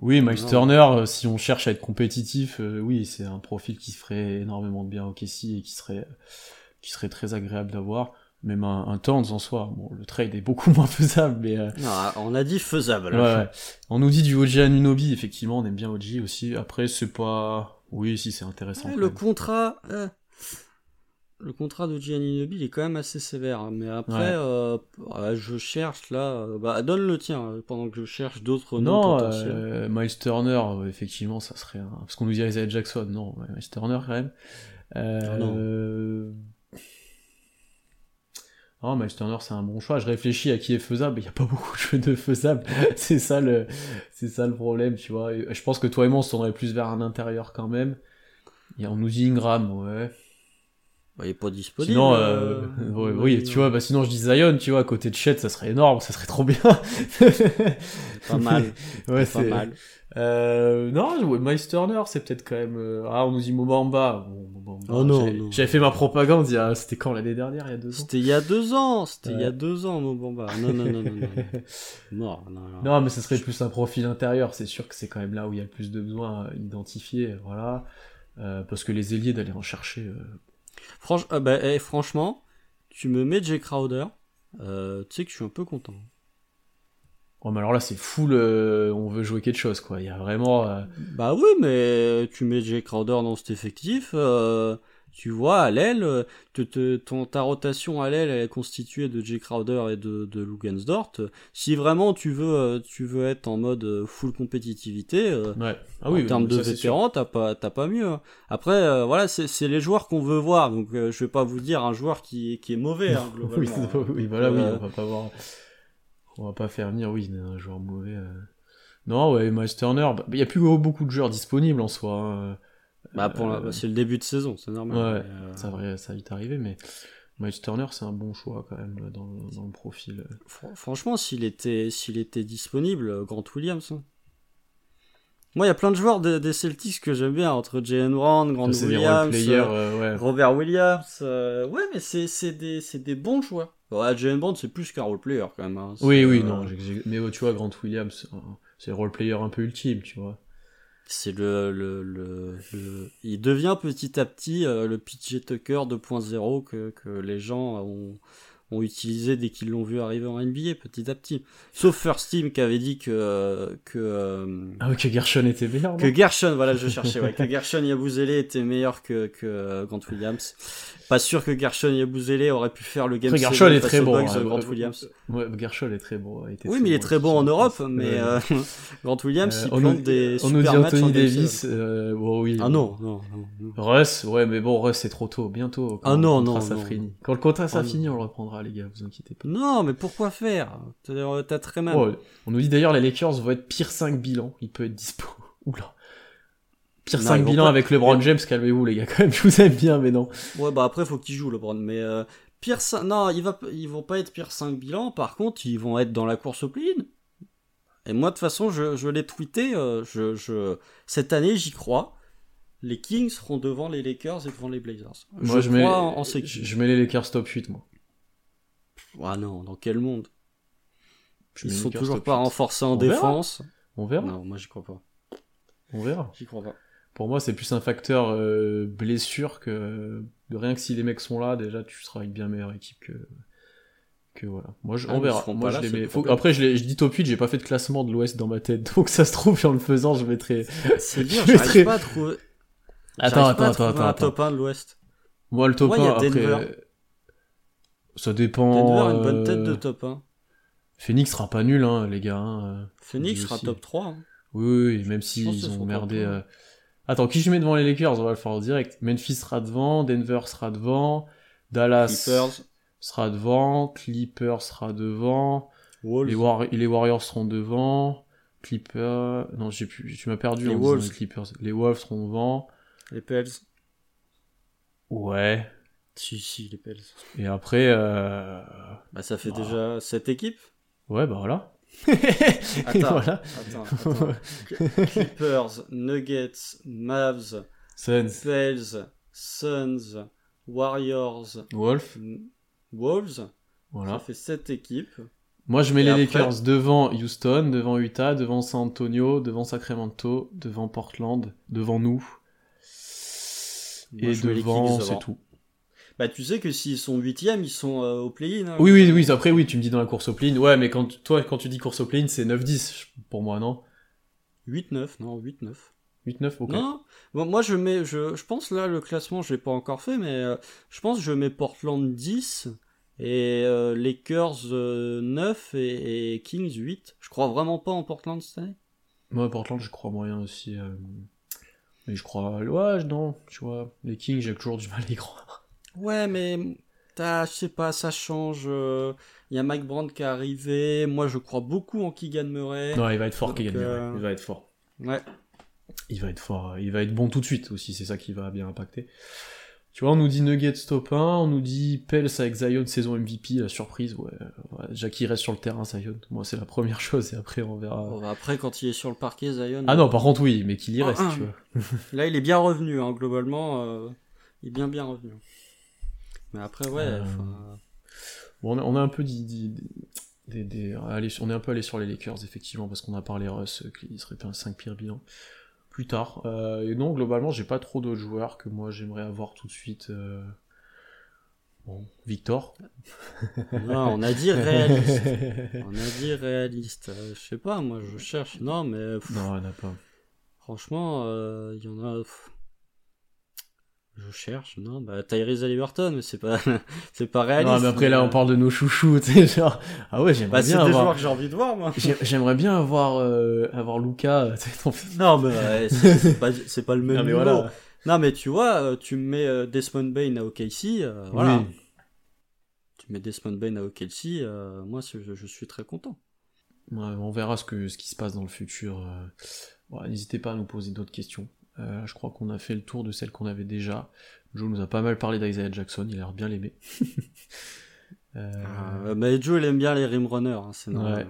Oui, Miles Turner, euh, si on cherche à être compétitif, euh, oui, c'est un profil qui ferait énormément de bien au Kessie et qui serait, qui serait très agréable d'avoir. Même un, un en soi, bon, le trade est beaucoup moins faisable, mais... Euh, non, on a dit faisable. Ouais, On nous dit du OG Anunobi, effectivement, on aime bien OG aussi. Après, c'est pas... Oui, si, c'est intéressant. le contrat le contrat de Gianni il est quand même assez sévère. Hein. Mais après, euh, je cherche là. Euh, bah, donne le tien euh, pendant que je cherche d'autres noms potentiels. Euh, Miles Turner, effectivement, ça serait. Un... Parce qu'on nous dit Isaiah Jackson, non, Miles Turner quand même. Euh... non. Oh, Miles Turner, c'est un bon choix. Je réfléchis à qui est faisable. Il n'y a pas beaucoup de jeux de faisables. c'est ça le, c'est ça le problème, tu vois. je pense que toi et moi, on se tournerait plus vers un intérieur quand même. Et on nous dit Ingram, ouais. Bah, il est pas disponible. Sinon, euh, euh, euh, oui, tu vois, bah sinon je dis Zion, tu vois, à côté de Chet, ça serait énorme, ça serait trop bien. Pas mal. ouais, pas c'est mal. Euh, non, ouais, Miles Turner, c'est peut-être quand même. euh, Ah, on nous dit Mobamba. Bon, Oh non, j'avais- fait ma propagande. il y a- C'était quand l'année dernière, il y a deux ans. C'était il y a deux ans. C'était il y a deux ans, Mobamba. Non, non, non, non, non. Non, non. Non, mais ce serait plus un profil intérieur. C'est sûr que c'est quand même là où il y a le plus de besoins identifiés, voilà. Euh, parce que les ailiers d'aller en chercher. euh, Franch- ah bah, eh, franchement, tu me mets Jay Crowder. euh, tu sais que je suis un peu content. Oh, mais alors là, c'est full. euh, On veut jouer quelque chose, quoi. Il y a vraiment. euh, Bah oui, mais tu mets Jay Crowder dans cet effectif. Tu vois, à l'aile, euh, ta rotation à l'aile est constituée de Jay Crowder et de, de Lugensdort. Si vraiment tu veux, euh, tu veux être en mode euh, full compétitivité, Ouais. Ah oui, en termes de vétérans, t'as pas, t'as pas mieux. hein. Après, euh, voilà, c'est les joueurs qu'on veut voir. Donc, euh, je vais pas vous dire un joueur qui, qui est mauvais, hein, globalement. oui, voilà, oui, Euh, on va pas voir. On va pas faire venir, oui, un joueur mauvais. Non, ouais, Miles Turner, bah, il y a plus beaucoup de joueurs disponibles en soi. hein. Bah, pour Euh, c'est le début de saison, c'est normal. Ouais, euh, Ça va, ça va vite arriver, mais Miles Turner, c'est un bon choix quand même dans, dans le profil. Fr- Franchement, s'il était, s'il était disponible, euh, Grant Williams. hein. Moi, il y a plein de joueurs des, des Celtics que j'aime bien, entre Jalen Brown, Grant Williams, euh, euh, ouais. Robert Williams. ouais, mais c'est, des, des bons joueurs. Ouais, Jalen Brown, c'est plus qu'un role-player quand même. hein. Oui, oui, non, mais oh, tu vois, Grant Williams, c'est le role-player un peu ultime, tu vois. C'est le, le, le, il devient petit à petit euh, le PJ Tucker 2.0 que, que les gens ont, ont utilisé dès qu'ils l'ont vu arriver en NBA petit à petit. Sauf First Team qui avait dit que, que, euh, Ah oui, que Gershon était meilleur, que Gershon, voilà, je cherchais, ouais, que Gershon Yabusele était meilleur que, que euh, Grant Williams. Pas sûr que Gershon Yabusele aurait pu faire le game Après, 7 Gershon est très bon. Hein, Grant euh, Williams. Ouais, Gershon est très bon. Oui, mais il est très bon en Europe, mais euh, Grant Williams, Euh, il plante des On nous dit matchs Anthony. Davis. euh, bon, oui. Ah non, non, non. non. Russ, ouais, mais bon, Russ, c'est trop tôt, bientôt. quand Ah non, non. Quand le contrat ça Ah non. finit, on le reprendra, les gars, vous inquiétez pas. Non, mais pourquoi faire? T'as t'as très mal. Oh, on nous dit d'ailleurs, les Lakers vont être pire 5 bilan. Il peut être dispo. Oula. Pire Non, 5 ils vont bilan pas- avec LeBron James, calmez-vous, les gars, quand même, je vous aime bien, mais non. Ouais, bah après, faut qu'il joue, LeBron. Mais euh, pire 5... Non, il va... ils vont pas être pire 5 bilan. Par contre, ils vont être dans la course au play-in. Et moi, de toute façon, je, je l'ai tweeté. euh, je, je... Cette année, j'y crois. Les Kings seront devant les Lakers et devant les Blazers. Moi, je, mets, en, je mets les Lakers top 8, moi. Ah non, dans quel monde? Ils sont toujours pas 8. renforcés en On verra. défense. On verra. Non, moi, j'y crois pas. On verra. J'y crois pas. Pour moi, c'est plus un facteur euh, blessure que de rien que si les mecs sont là, déjà tu seras une bien meilleure équipe que que voilà. Moi, je, Ah, on verra. Moi, je là, les mets- faut-. Après, je, les- je dis top 8, j'ai pas fait de classement de l'Ouest dans ma tête, donc ça se trouve en le faisant, je mettrai. C'est dur, Je j'arrive mettrai- pas à trouver. Attends, attends, attends, attends, un top 1 de l'Ouest. Moi, le top Moi, il y 1, a après, Denver. Ça dépend. Denver, une bonne tête de euh, top 1. Phoenix sera pas nul, hein, les gars. hein. Phoenix dis sera aussi. top 3. hein. Oui, oui, même s'ils qu'ils ont merdé. euh. Attends, qui je mets devant les Lakers? On va le faire en direct. Memphis sera devant, Denver sera devant, Dallas Clippers, sera devant, Clippers sera devant, Wolves. les, War- les Warriors seront devant, Clippers. Non, j'ai plus. Tu m'as perdu Les Wolves. les Clippers. Les Wolves seront devant. Les Pels. Ouais. Si, si, les Pels. Et après, euh... Bah, ça fait Ah. déjà 7 équipes. ouais, bah voilà. Attends. Et voilà. Attends, attends. Cl- Clippers, Nuggets, Mavs, Suns, Pels, Suns, Warriors, Wolf, Wolves. voilà. Ça fait 7 équipes. Moi, je mets Et les après Lakers devant Houston, devant Utah, devant San Antonio, devant Sacramento, devant Portland, devant nous. Moi, et je mets les devant, c'est tout. Bah, tu sais que s'ils sont 8ème, ils sont euh, au play-in. hein. Oui, oui, oui, après, oui, tu me dis dans la course au play Ouais, mais quand, toi, quand tu dis course au play c'est 9-10 pour moi, non? 8-9, non, 8-9. 8-9, ok. Non, bon, moi je mets, je, je pense là le classement je l'ai pas encore fait, mais euh, je pense que je mets Portland 10 et euh, Lakers euh, 9 et, et Kings 8. Je crois vraiment pas en Portland cette année. Moi, Portland, je crois moyen aussi. euh, Mais je crois, ouais, non, tu vois, les Kings, j'ai toujours du mal à y croire. Ouais, mais je sais pas, ça change. Il y a Mike Brandt qui est arrivé. Moi je crois beaucoup en Keegan Murray. Non, il va être fort, Donc, Keegan Murray. euh, Il va être fort. Ouais. Il va être fort. Il va être bon tout de suite aussi, c'est ça qui va bien impacter. Tu vois, on nous dit Nuggets top 1, on nous dit Pels avec Zion saison MVP, la surprise, ouais. ouais qu'il reste sur le terrain, Zion. Moi, c'est la première chose, et après, on verra. Bon, bah, après, quand il est sur le parquet, Zion. Ah non, par contre, oui, mais qu'il y reste, tu vois. Là, il est bien revenu, hein, globalement. euh, il est bien, bien revenu. Mais après, ouais. Euh, Bon, on, a, on a un peu dit, dit- des, des- allez, on est un peu allé sur les Lakers, effectivement, parce qu'on a parlé Russ, euh, qui serait un 5 pire bilan. Plus tard. Euh, et non, globalement, j'ai pas trop d'autres joueurs que moi j'aimerais avoir tout de suite. euh, Bon, Victor. non, on a dit réaliste. on a dit réaliste. Euh, je sais pas, moi, je cherche. Non, mais pff, non, il n'y en a pas. franchement, il y en a. pff, Je cherche, non, bah Tyrese Halliburton, mais c'est pas, c'est pas réaliste. Non, mais après là, on parle de nos chouchous, tu sais, genre. Ah ouais, j'aimerais Bah, c'est bien des joueurs avoir. que j'ai envie de voir, moi. J'ai- J'aimerais bien avoir, euh, avoir Luca. tu sais, ton- Non, mais ouais, c'est c'est pas, c'est pas le même Non, mais niveau. voilà. Non, mais tu vois, euh, tu me mets euh, Desmond Bain à OKC, euh, voilà. Oui. Tu mets Desmond Bain à OKC, euh, moi, c'est- je, je suis très content. Ouais, on verra ce, que, ce qui se passe dans le futur. euh. Bon, N'hésitez pas à nous poser d'autres questions. Euh, je crois qu'on a fait le tour de celles qu'on avait déjà. Joe nous a pas mal parlé d'Isaiah Jackson, il a l'air bien l'aimer. Euh, Euh, mais Joe, il aime bien les rimrunners, hein, c'est normal.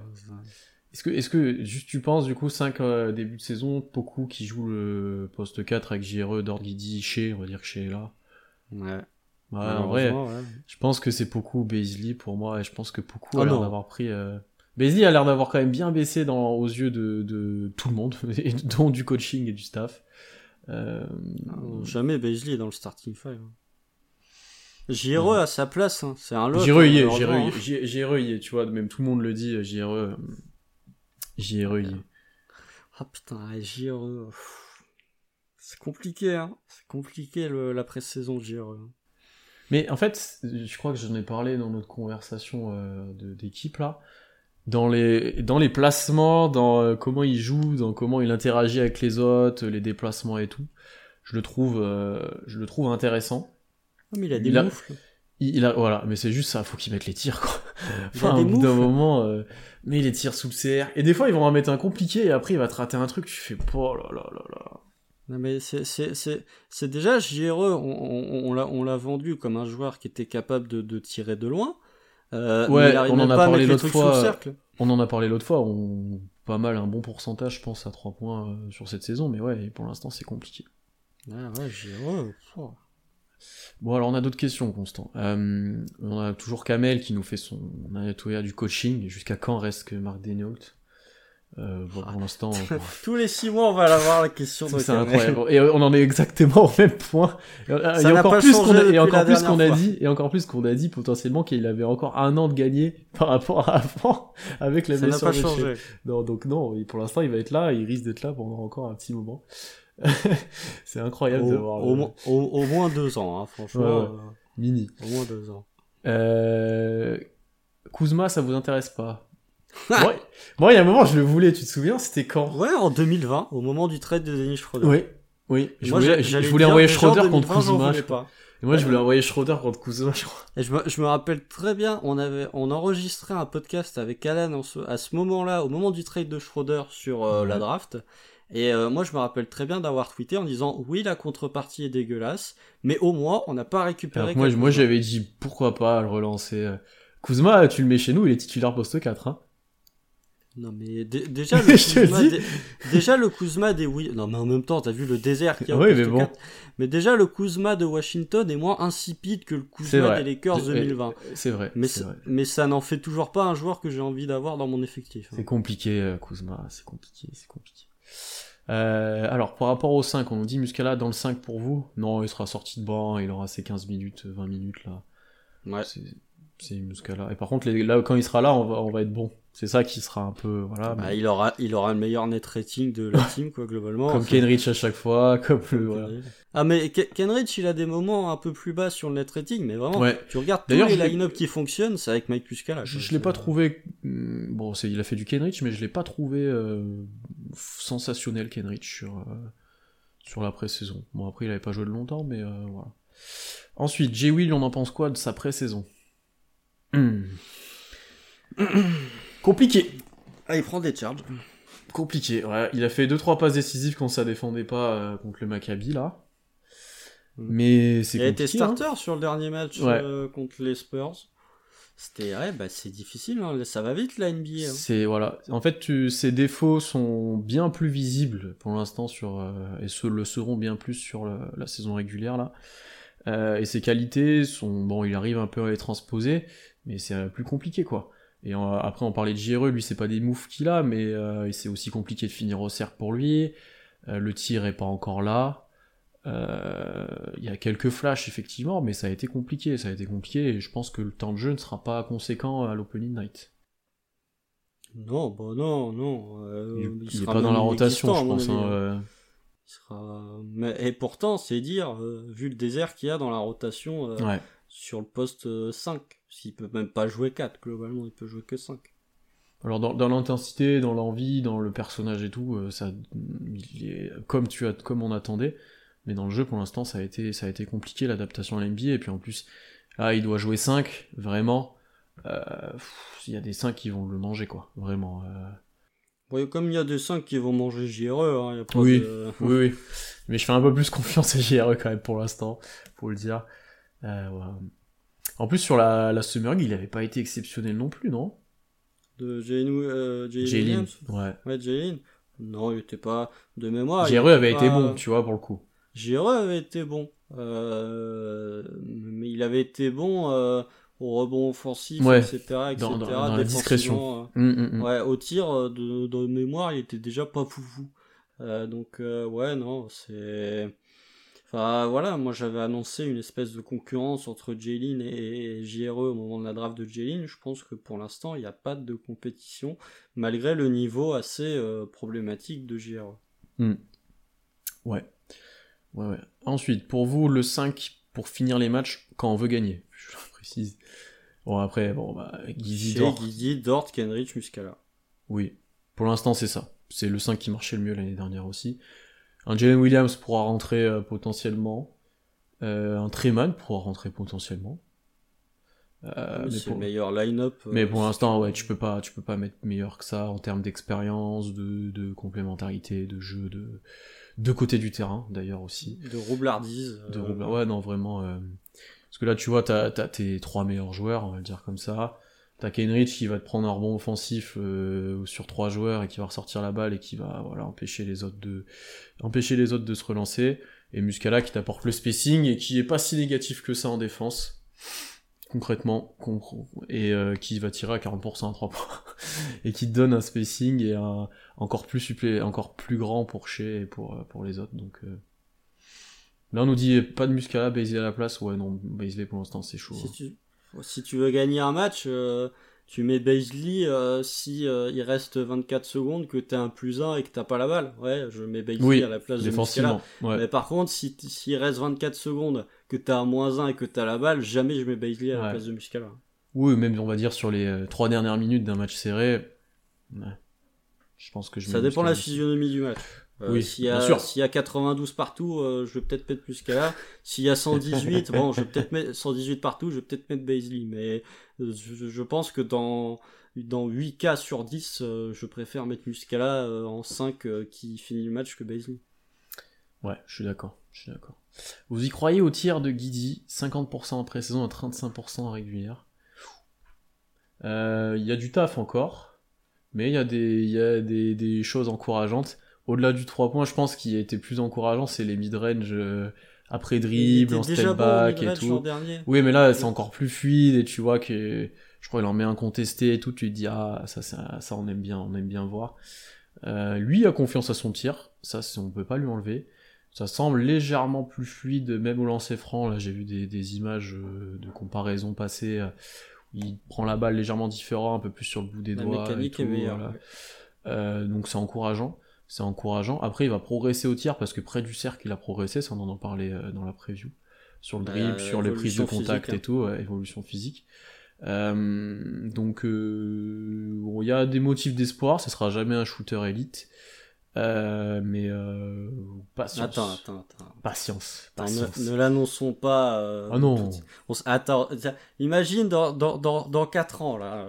Est-ce que, est-ce que, juste tu penses, du coup, 5 début de saison, Poku qui joue le poste 4 avec JRE, Dorguidi, Shea, on va dire que Shea est là. Ouais. Ouais, en vrai, ouais. je pense que c'est Poku Beasley pour moi, et je pense que Poku Ah a l'air non. d'avoir pris. Euh... Beasley a l'air d'avoir quand même bien baissé dans, aux yeux de, de tout le monde, et dont du coaching et du staff. Euh... Euh, Jamais Beasley est dans le starting five. hein. JRE à sa place, hein, c'est un lot. JRE y est, hein, JRE y est, JRE tu vois, même tout le monde le dit, JRE, euh, JRE y est. Ah putain, ouais, JRE. C'est compliqué, hein. C'est compliqué le- la pré-saison de JRE. Mais en fait, je crois que j'en ai parlé dans notre conversation euh, d'équipe là. Dans les, dans les placements, dans euh, comment il joue, dans comment il interagit avec les autres, les déplacements et tout, je le trouve, euh, je le trouve intéressant. Ah, mais il a des Il a- moufles. Il, il a, voilà, mais c'est juste ça, faut qu'il mette les tirs quoi. Il Enfin, au bout d'un moment, euh, mais les tirs sous le CR. Et des fois, ils vont en mettre un compliqué et après, il va te rater un truc, tu fais, oh là là là là. Non, mais c'est, déjà JRE, on, l'a, on l'a vendu comme un joueur qui était capable de, de tirer de loin. Euh, Ouais, mais on en a parlé l'autre fois. On en a parlé l'autre fois, on pas mal un bon pourcentage, je pense, à 3 points euh, sur cette saison, mais ouais, pour l'instant, c'est compliqué. Ah ouais, oh. Bon, alors on a d'autres questions, Constant. Euh, on a toujours Kamel qui nous fait son ayatollah du coaching. Jusqu'à quand reste que Marc Denault? Euh, bon, Pour l'instant, on- Tous les six mois, on va l'avoir la question c'est incroyable. Et euh, on en est exactement au même point. Et, euh, Ça il y a n'a encore plus qu'on a, et encore plus qu'on a dit, et encore plus qu'on a dit potentiellement qu'il avait encore un an de gagné par rapport à avant avec la Ça n'a blessure pas changé. Non, donc non, et pour l'instant, il va être là, et il risque d'être là pendant encore un petit moment. c'est incroyable Au, de voir au le- au- au moins deux ans, hein, franchement. Ouais, ouais. Mini. au moins deux ans. Euh... Kuzma, ça vous intéresse pas? Moi, moi, il y a un moment, je le voulais, tu te souviens C'était quand? Ouais, en 2020, au moment du trade de Denis Schroeder. Oui, oui. Je Moi, voulais, je- voulais envoyer Schroeder contre 2020, j'en Kuzma. voulais je crois. pas. Et moi, je voulais envoyer Schroeder contre Kuzma, je crois. Et je me, je me rappelle très bien, on avait, on enregistrait un podcast avec Alan en ce- à ce moment-là, au moment du trade de Schroeder sur euh, Ouais. la draft. Et euh, moi, je me rappelle très bien d'avoir tweeté en disant oui, la contrepartie est dégueulasse, mais au moins, on n'a pas récupéré. Alors moi, moi j'avais dit pourquoi pas le relancer. euh. Kuzma, tu le mets chez nous, il est titulaire poste 4. Hein. Non mais dé- déjà le Kuzma déjà le Kuzma des oui non mais en même temps t'as vu le désert qu'il y a Oui, mais bon. 4. mais déjà le Kuzma de Washington est moins insipide que le Kuzma des Lakers Je- 2020 C'est vrai. mais c'est ça, vrai. mais ça n'en fait toujours pas un joueur que j'ai envie d'avoir dans mon effectif hein. C'est compliqué, euh, Kuzma, c'est compliqué, c'est compliqué. Euh, alors, par rapport au 5, on nous dit Muscala dans le 5 pour vous? Non, il sera sorti de banc, il aura ses 15 minutes, 20 minutes là. ouais C'est- C'est Muscala. Et par contre, les- là, quand il sera là, on va, on va être bon. C'est ça qui sera un peu. Voilà. Bah, mais il aura il aura le meilleur net rating de la team quoi globalement comme Enfin, Kenrich à chaque fois, comme le. Voilà. ah mais Ke- Kenrich il a des moments un peu plus bas sur le net rating mais vraiment Ouais. tu regardes tous D'ailleurs, les line-up qui fonctionnent c'est avec Mike Muscala Je, je l'ai pas trouvé. hum, Bon, c'est, il a fait du Kenrich, mais je l'ai pas trouvé euh, sensationnel Kenrich sur euh, sur la pré-saison. Bon, après, il avait pas joué de longtemps, mais euh, voilà. Ensuite, Jay Will, on en pense quoi de sa pré-saison? Hmm. Compliqué. ah il prend des charges Compliqué, ouais. Il a fait 2-3 passes décisives quand ça défendait pas euh, contre le Maccabi, là. Mais c'est Il a été hein. starter sur le dernier match Ouais. euh, contre les Spurs. C'était ouais, bah c'est difficile, hein. ça va vite la NBA. hein. C'est voilà. En fait, tu, ses défauts sont bien plus visibles pour l'instant sur euh, et le seront bien plus sur le- la saison régulière là. Euh, et ses qualités sont bon, il arrive un peu à les transposer, mais c'est euh, plus compliqué quoi. Et euh, après, on parlait de JRE, lui, c'est pas des moves qu'il a, mais euh, c'est aussi compliqué de finir au cercle pour lui. Euh, le tir est pas encore là. Euh, Il y a quelques flashs effectivement, mais ça a été compliqué, ça a été compliqué, et je pense que le temps de jeu ne sera pas conséquent à l'opening night. Non, bah non, non. euh, Il, il est sera pas dans la rotation, je pense. hein. Il sera... Mais, et pourtant, c'est dire, euh, vu le désert qu'il y a dans la rotation euh, Ouais. Sur le poste euh, 5, s'il peut même pas jouer 4, globalement, il peut jouer que 5. Alors dans, dans l'intensité, dans l'envie, dans le personnage et tout, euh, ça, il est comme tu as, comme on attendait. Mais dans le jeu, pour l'instant, ça a été, ça a été compliqué l'adaptation à l'NBA. Et puis en plus, là, il doit jouer 5, vraiment. Euh, Il y a des 5 qui vont le manger, quoi. Vraiment. euh. Bon, comme il y a des 5 qui vont manger JRE, hein, il y a pas Oui. de... Oui, oui. Mais je fais un peu plus confiance à JRE quand même pour l'instant, pour le dire. Euh, ouais. En plus, sur la, la Summer League, il avait pas été exceptionnel non plus, non? De Jalen euh, Williams ouais. Ouais, Jalen. Non, il était pas de mémoire. JRE avait été pas- bon, tu vois, pour le coup. JRE avait été bon. Euh, mais il avait été bon euh, au rebond offensif, Ouais. etc. etc. Dans- dans- dans la défensivement, Hum, hum, euh, hum. Ouais, au tir, euh, de, de mémoire, il était déjà pas foufou. Euh, donc, euh, ouais, non, c'est. Enfin, voilà, moi j'avais annoncé une espèce de concurrence entre Jalen et, JRE au moment de la draft de Jalen. Je pense que pour l'instant, il n'y a pas de compétition, malgré le niveau assez euh, problématique de JRE. Ouais. Ouais, ouais. Ensuite, pour vous, le 5 pour finir les matchs quand on veut gagner. Je précise. Bon, après, bon, bah, dort. Giddy, Dort, Kenrich, Muscala. Oui. Pour l'instant, c'est ça. C'est le 5 qui marchait le mieux l'année dernière aussi. Un Jalen Williams pourra rentrer euh, potentiellement. Euh, un Treman pourra rentrer potentiellement. Euh, mais c'est pour- le meilleur line-up. euh, Mais pour l'instant, tu ouais, tu peux pas, tu peux pas mettre meilleur que ça en termes d'expérience, de, de complémentarité, de jeu, de, de côté du terrain, d'ailleurs aussi. De roublardise. De euh, Robert- Ouais, non, vraiment. euh, Parce que là, tu vois, t'as as tes trois meilleurs joueurs, on va le dire comme ça. T'as Kenrich qui va te prendre un rebond offensif euh, sur trois joueurs et qui va ressortir la balle et qui va voilà empêcher les autres de empêcher les autres de se relancer. Et Muscala qui t'apporte le spacing et qui est pas si négatif que ça en défense concrètement con- et euh, qui va tirer à 40% à 3 points et qui te donne un spacing et un encore plus supplé encore plus grand pour Shea et pour euh, pour les autres donc euh, là on nous dit pas de Muscala Baisley à la place ouais non Baisley pour l'instant c'est chaud Si hein. tu, si tu veux gagner un match, euh, tu mets Baisley euh, si euh, il reste 24 secondes, que t'as un plus 1 et que t'as pas la balle. Ouais, je mets Baisley Oui, à la place de Muscala. ouais. Mais par contre, si s'il reste 24 secondes, que t'as un moins 1 et que t'as la balle, jamais je mets Baisley à la place de Muscala. oui même on va dire sur les euh, trois dernières minutes d'un match serré ouais. je pense que je Ça dépend de la physionomie du match. Euh, Oui, s'il y a, sûr. S'il y a 92 partout, euh, je vais peut-être mettre Muscala. S'il y a 118, bon, je vais peut-être mettre 118 partout, je vais peut-être mettre Baisley. Mais je, je pense que dans, dans 8 cas sur 10, euh, je préfère mettre Muscala euh, en 5 euh, qui finit le match que Baisley. Ouais, je suis d'accord, je suis d'accord. Vous y croyez au tir de Guidi, 50% en pré-saison à 35% en régulière. Il y a du taf encore, mais il y a des, y a des, des choses encourageantes. Au-delà du 3 points, je pense qu'il a été plus encourageant, c'est les mid-range euh, après dribble, en step back et tout. Oui, mais là, c'est encore plus fluide et tu vois que je crois qu'il en met un contesté et tout. Tu te dis ah ça, ça, ça on aime bien, on aime bien voir. Euh, lui a confiance à son tir, ça on peut pas lui enlever. Ça semble légèrement plus fluide, même au lancer franc. Là, j'ai vu des, des images euh, de comparaison passées. euh, où il prend la balle légèrement différent, un peu plus sur le bout des La doigts. et mécanique tout, est meilleure. voilà. Euh, donc c'est encourageant. C'est encourageant. Après, il va progresser au tir parce que près du cercle, il a progressé. Ça, on en parlé euh, dans la preview. Sur le Bah, dribble, sur les prises de contact physique, hein. et tout, évolution physique. Euh, donc, euh, bon, il y a des motifs d'espoir. Ce sera jamais un shooter élite. Mais patience. Attends, attends, attends. Patience. Ne, ne l'annonçons pas. Ah non. tout- on s- attends, imagine dans, dans, dans, dans 4 ans, là,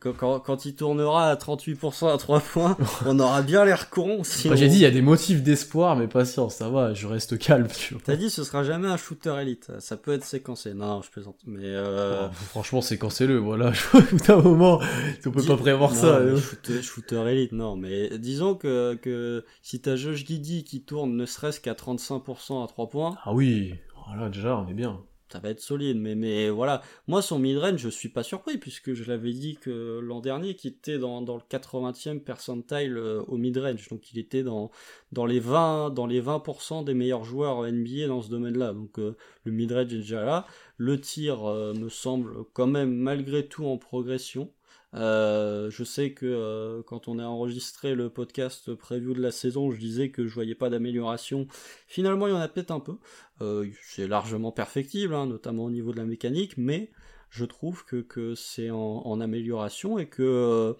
quand, quand, il tournera à 38% à 3 points, on aura bien l'air con. Si J'ai dit, il y a des motifs d'espoir, mais patience, ça va, je reste calme. T'as dit, ce sera jamais un shooter élite. Ça peut être séquencé. Non, je plaisante. Mais euh... oh, franchement, séquencez-le, voilà. Tout un moment, on peut pas prévoir ça. Shooter, shooter, élite, non. Mais disons que, que si t'as Josh Giddy qui tourne ne serait-ce qu'à 35% à 3 points. Ah oui, voilà, déjà, on est bien ça va être solide. Mais, mais voilà, moi son midrange, je suis pas surpris puisque je l'avais dit que l'an dernier qu'il était dans, dans le 80e percentile euh, au midrange. Donc il était dans, dans les 20 dans les 20% des meilleurs joueurs NBA dans ce domaine-là. Donc euh, le midrange est déjà là. Le tir euh, me semble quand même malgré tout en progression. Euh, je sais que euh, quand on a enregistré le podcast preview de la saison, je disais que je voyais pas d'amélioration. Finalement, il y en a peut-être un peu. Euh, c'est largement perfectible, hein, notamment au niveau de la mécanique, mais je trouve que, que c'est en, amélioration et que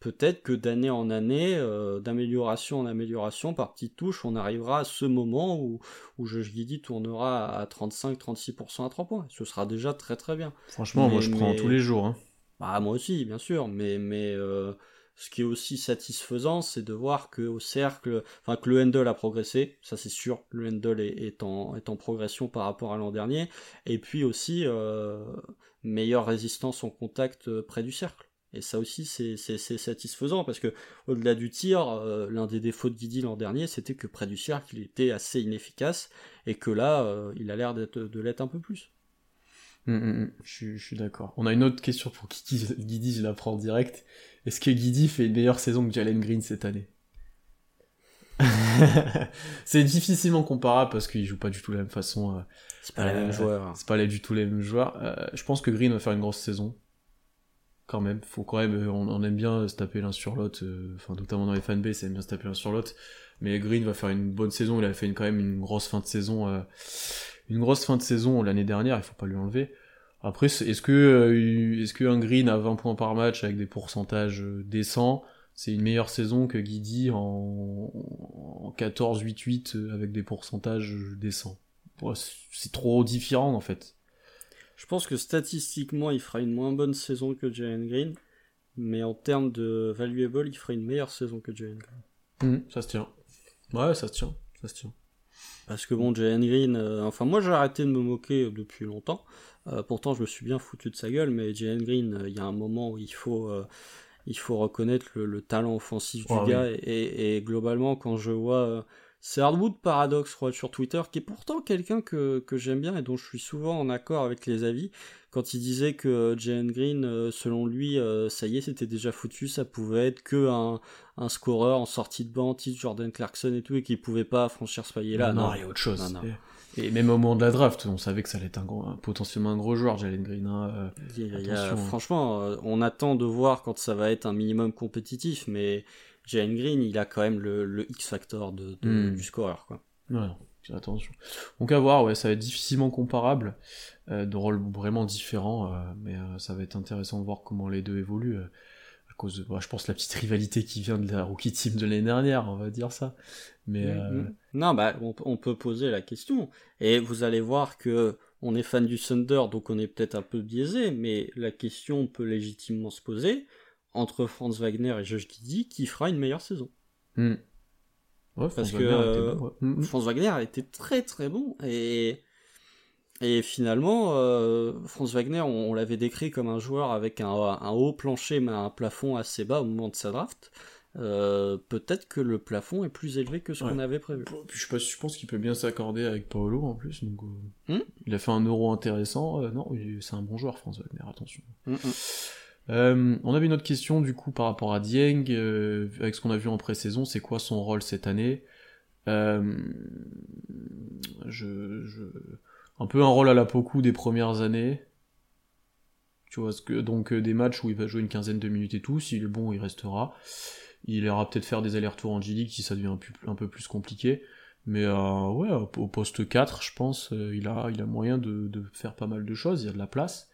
peut-être que d'année en année, d'amélioration en amélioration, par petites touches, on arrivera à ce moment où, où Josh Giddy tournera à 35-36% à 3 points. Ce sera déjà très très bien. Franchement, moi je prends tous les jours. Hein. Bah moi aussi, bien sûr, mais euh, ce qui est aussi satisfaisant, c'est de voir que au cercle, enfin que le handle a progressé, ça c'est sûr, le handle est, en, est en progression par rapport à l'an dernier, et puis aussi euh, meilleure résistance en contact euh, près du cercle. Et ça aussi c'est satisfaisant parce que au-delà du tir, l'un des défauts de Guidi l'an dernier, c'était que près du cercle, il était assez inefficace et que là, il a l'air de l'être un peu plus. Mm, mm, mm. je, suis d'accord. On a une autre question pour Guidi, Guidi je la prends en direct. Est-ce que Guidi fait une meilleure saison que Jalen Green cette année? C'est difficilement comparable parce qu'il joue pas du tout de la même façon. Euh, c'est pas les mêmes euh, joueurs. C'est pas du tout les mêmes joueurs. Euh, je pense que Green va faire une grosse saison. Quand même, faut quand même, on, aime bien se taper l'un sur l'autre, enfin notamment dans les fanbases, on aime bien se taper l'un sur l'autre. Mais Green va faire une bonne saison. Il a fait quand même une grosse fin de saison une grosse fin de saison l'année dernière, il faut pas lui enlever. Après, est-ce que euh, est-ce que un Green à 20 points par match avec des pourcentages euh, décents, c'est une meilleure saison que Guidi en, 14-8-8 euh, avec des pourcentages décents? C'est trop différent en fait. Je pense que statistiquement, il fera une moins bonne saison que Jalen Green, mais en termes de valuable, il fera une meilleure saison que Jalen Green. Mmh, ça se tient. Ouais, ça se tient, ça se tient. Parce que bon, Jalen Green, enfin moi j'ai arrêté de me moquer depuis longtemps. Euh, pourtant, je me suis bien foutu de sa gueule, mais Jalen Green, euh, il y a un moment où il faut, euh, il faut reconnaître le, talent offensif du gars. Et, globalement, quand je vois. C'est Hardwood Paradox sur Twitter, qui est pourtant quelqu'un que, j'aime bien et dont je suis souvent en accord avec les avis, quand il disait que Jalen Green, selon lui, ça y est, c'était déjà foutu, ça pouvait être que un, un scoreur en sortie de banc, type Jordan Clarkson et tout, et qu'il pouvait pas franchir ce palier-là. Non, il y a autre chose. Et même au moment de la draft, on savait que ça allait être un, potentiellement un gros joueur, Jalen Green. Hein, euh, hein. Franchement, euh, on attend de voir quand ça va être un minimum compétitif, mais Jalen Green, il a quand même le, X-factor de, hmm. du scoreur. Quoi. Ouais, attention. Donc à voir, ouais, ça va être difficilement comparable, euh, de rôles vraiment différents, mais ça va être intéressant de voir comment les deux évoluent cause de, je pense, la petite rivalité qui vient de la rookie team de l'année dernière, on va dire ça. Mais mm, euh, mm. non, bah, on, peut poser la question. Et vous allez voir que on est fan du Thunder, donc on est peut-être un peu biaisé, mais la question peut légitimement se poser entre Franz Wagner et Josh Giddy, qui fera une meilleure saison. Mm. Parce que Franz Wagner a été très très bon et et finalement, euh, Franz Wagner, on, l'avait décrit comme un joueur avec un, haut plancher mais un plafond assez bas au moment de sa draft. Euh, peut-être que le plafond est plus élevé que ce qu'on avait prévu. je, pense qu'il peut bien s'accorder avec Paolo en plus. Donc, euh, hmm il a fait un euro intéressant. non, c'est un bon joueur, Franz Wagner, attention. Hmm, hmm. on avait une autre question du coup par rapport à Dieng, avec ce qu'on a vu en pré-saison, c'est quoi son rôle cette année? Je un peu un rôle à la Poku des premières années. Tu vois, donc euh, des matchs où il va jouer une quinzaine de minutes et tout, s'il est bon, il restera. Il ira peut-être faire des allers-retours en G-League si ça devient un, peu plus compliqué. Mais euh, ouais, au poste 4, je pense, euh, il a moyen de, faire pas mal de choses, il y a de la place.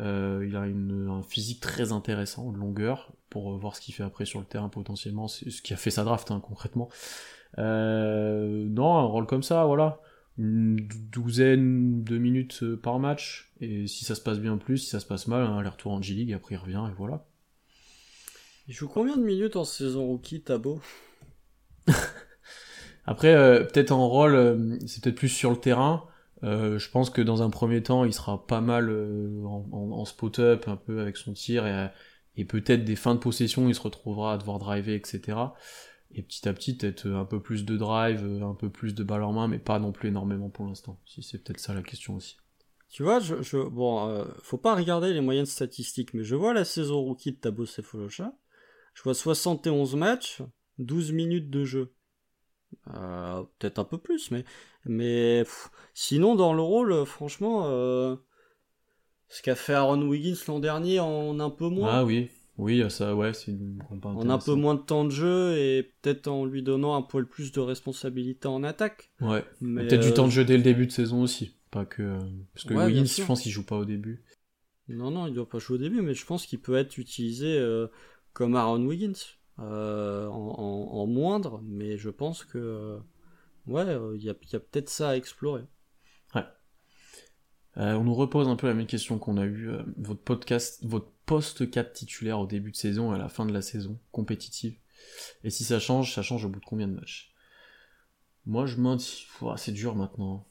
Il a une, un physique très intéressant, de longueur, pour voir ce qu'il fait après sur le terrain potentiellement, c'est ce qui a fait sa draft hein, concrètement. non, un rôle comme ça, voilà une douzaine de minutes euh, par match, et si ça se passe bien plus, si ça se passe mal, un aller-retour en G-League, après il revient, et voilà. Il joue combien de minutes en saison rookie, Tabo Après, euh, peut-être en rôle, euh, c'est peut-être plus sur le terrain. Euh, je pense que dans un premier temps, il sera pas mal en, en, spot-up, un peu avec son tir, et, peut-être des fins de possession, il se retrouvera à devoir driver, etc. Et petit à petit, peut-être un peu plus de drive, un peu plus de balle en main, mais pas non plus énormément pour l'instant. Si c'est peut-être ça la question aussi. Tu vois, je, je bon, faut pas regarder les moyennes statistiques, mais je vois la saison rookie de Tabo Sefolosha. Je vois 71 matchs, 12 minutes de jeu. Euh, peut-être un peu plus, mais, mais sinon dans le rôle, euh, franchement, euh, ce qu'a fait Aaron Wiggins l'an dernier en un peu moins. Ah oui, oui, ça, ouais, c'est En un peu moins de temps de jeu et peut-être en lui donnant un poil plus de responsabilité en attaque. Ouais. Peut-être du temps de jeu dès le début de saison aussi, pas que parce que Wiggins, je pense qu'il joue pas au début. Non, non, il doit pas jouer au début, mais je pense qu'il peut être utilisé comme Aaron Wiggins. Euh, en, moindre, mais je pense que euh, ouais, il euh, y a, peut-être ça à explorer. Ouais. on nous repose un peu la même question qu'on a eu votre podcast, votre poste 4 titulaire au début de saison et à la fin de la saison compétitive. Et si ça change, ça change au bout de combien de matchs? Moi, je me dis, c'est dur maintenant.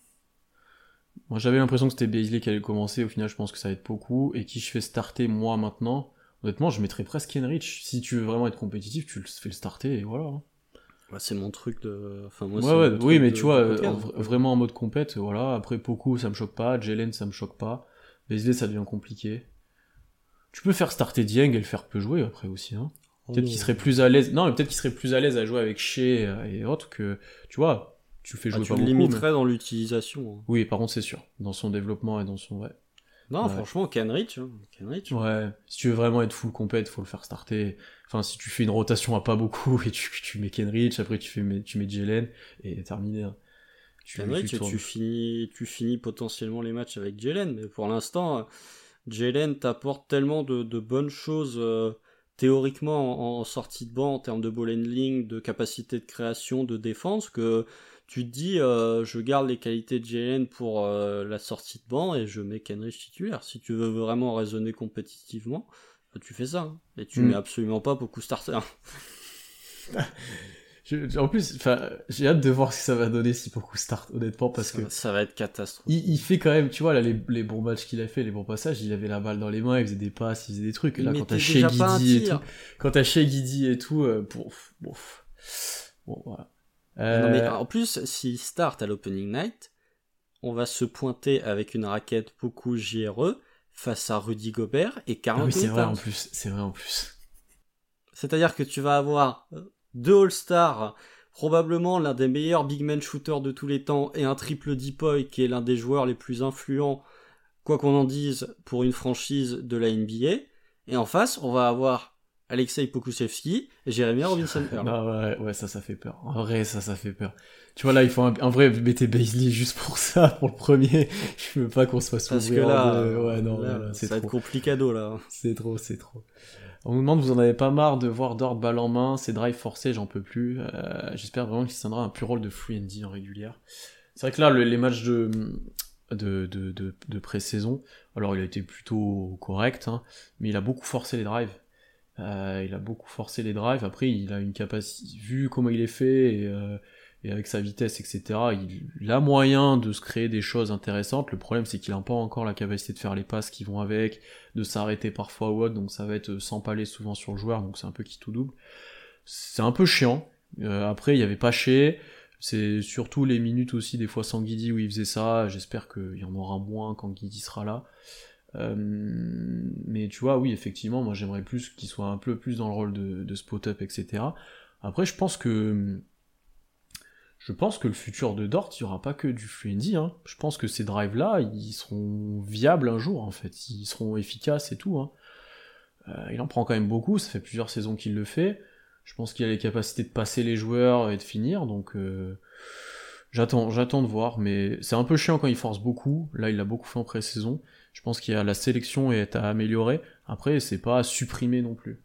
Moi, j'avais l'impression que c'était Beasley qui allait commencer. Au final, je pense que ça va être beaucoup. Et qui je fais starter moi maintenant? Honnêtement, je mettrais presque Kenrich. Si tu veux vraiment être compétitif, tu le fais le starter et voilà. Hein. c'est mon truc de. Enfin, moi, ouais, ouais, oui, mais tu vois, vraiment en mode compète, voilà. Après, beaucoup, ça me choque pas. Jalen, ça me choque pas. Beasley, ça devient compliqué. Tu peux faire starter Dieng et le faire peu jouer après aussi. Hein. Oh peut-être qu'il serait plus à l'aise. Non, mais peut-être qu'il serait plus à l'aise à jouer avec Shea et autres que. Tu vois, tu fais ah, jouer ah, tu le limiterais dans l'utilisation. Hein. Oui, par contre, c'est sûr. Dans son développement et dans son. Ouais. Non, franchement, Kenrich. Ouais, si tu veux vraiment être full compète, faut le faire starter. Enfin, si tu fais une rotation à pas beaucoup et tu, tu mets Kenrich, après tu, fais, tu mets Jalen et terminé. Hein. Tu, Kenrich, tu, finis, tu finis potentiellement les matchs avec Jalen, mais pour l'instant, Jalen t'apporte tellement de, de, bonnes choses euh, théoriquement en, en, sortie de banc en termes de ball handling, de capacité de création, de défense que tu te dis, euh, je garde les qualités de Jalen pour euh, la sortie de banc et je mets Kenrich titulaire. Si tu veux vraiment raisonner compétitivement, bah, tu fais ça. Hein. Et tu mm. mets absolument pas beaucoup starter. en plus, j'ai hâte de voir ce que ça va donner si beaucoup start, honnêtement, parce que ça va être catastrophique. Il, fait quand même, tu vois, là, les, les bons matchs qu'il a fait, les bons passages, il avait la balle dans les mains, il faisait des passes, il faisait des trucs. Et là, quand t'as chez Guidi et tout, quand t'as chez Guidi et tout, euh, bon, bon, voilà. Non, mais euh, en plus, s'il start à l'opening night, on va se pointer avec une raquette beaucoup JRE face à Rudy Gobert et Carl ah oui, c'est vrai en plus, c'est vrai en plus. C'est-à-dire que tu vas avoir deux All-Stars, probablement l'un des meilleurs big man shooters de tous les temps, et un triple Deepoy qui est l'un des joueurs les plus influents, quoi qu'on en dise, pour une franchise de la NBA. Et en face, on va avoir Alexei Pokusevski et Jérémy Robinson ah ouais, ouais, ça, ça fait peur. En vrai, ça, ça fait peur. Tu vois, là, il faut un, vrai mettez Baisley juste pour ça, pour le premier. Je veux pas qu'on se fasse Parce que là, ouais, non, c'est ça va être complicado, là. C'est trop, c'est trop. On nous demande, vous en avez pas marre de voir Dort balle en main, ces drives forcés, j'en peux plus. Euh, j'espère vraiment qu'il tiendra un plus rôle de free and en régulière. C'est vrai que là, les matchs de, de, de, de, de pré-saison, alors il a été plutôt correct, hein, mais il a beaucoup forcé les drives. Euh, il a beaucoup forcé les drives. Après, il a une capacité, vu comment il est fait et, euh, avec sa vitesse, etc. Il, a moyen de se créer des choses intéressantes. Le problème, c'est qu'il n'a pas encore la capacité de faire les passes qui vont avec, de s'arrêter parfois ou autre. Donc ça va être s'empaler souvent sur le joueur. Donc c'est un peu qui tout double. C'est un peu chiant. Euh, après, il n'y avait pas chez. C'est surtout les minutes aussi, des fois sans Guidi où il faisait ça. J'espère qu'il y en aura moins quand Guidi sera là. Euh, mais tu vois, oui, effectivement, moi j'aimerais plus qu'il soit un peu plus dans le rôle de, spot-up, etc. Après, je pense que je pense que le futur de Dort, il n'y aura pas que du fluendy. Hein. Je pense que ces drives-là, ils seront viables un jour, en fait. Ils seront efficaces et tout. Hein. Euh, il en prend quand même beaucoup, ça fait plusieurs saisons qu'il le fait. Je pense qu'il a les capacités de passer les joueurs et de finir, donc euh, j'attends, j'attends de voir. Mais c'est un peu chiant quand il force beaucoup. Là, il a beaucoup fait en pré-saison. Je pense qu'il y a la sélection est à améliorer. Après, c'est pas à supprimer non plus.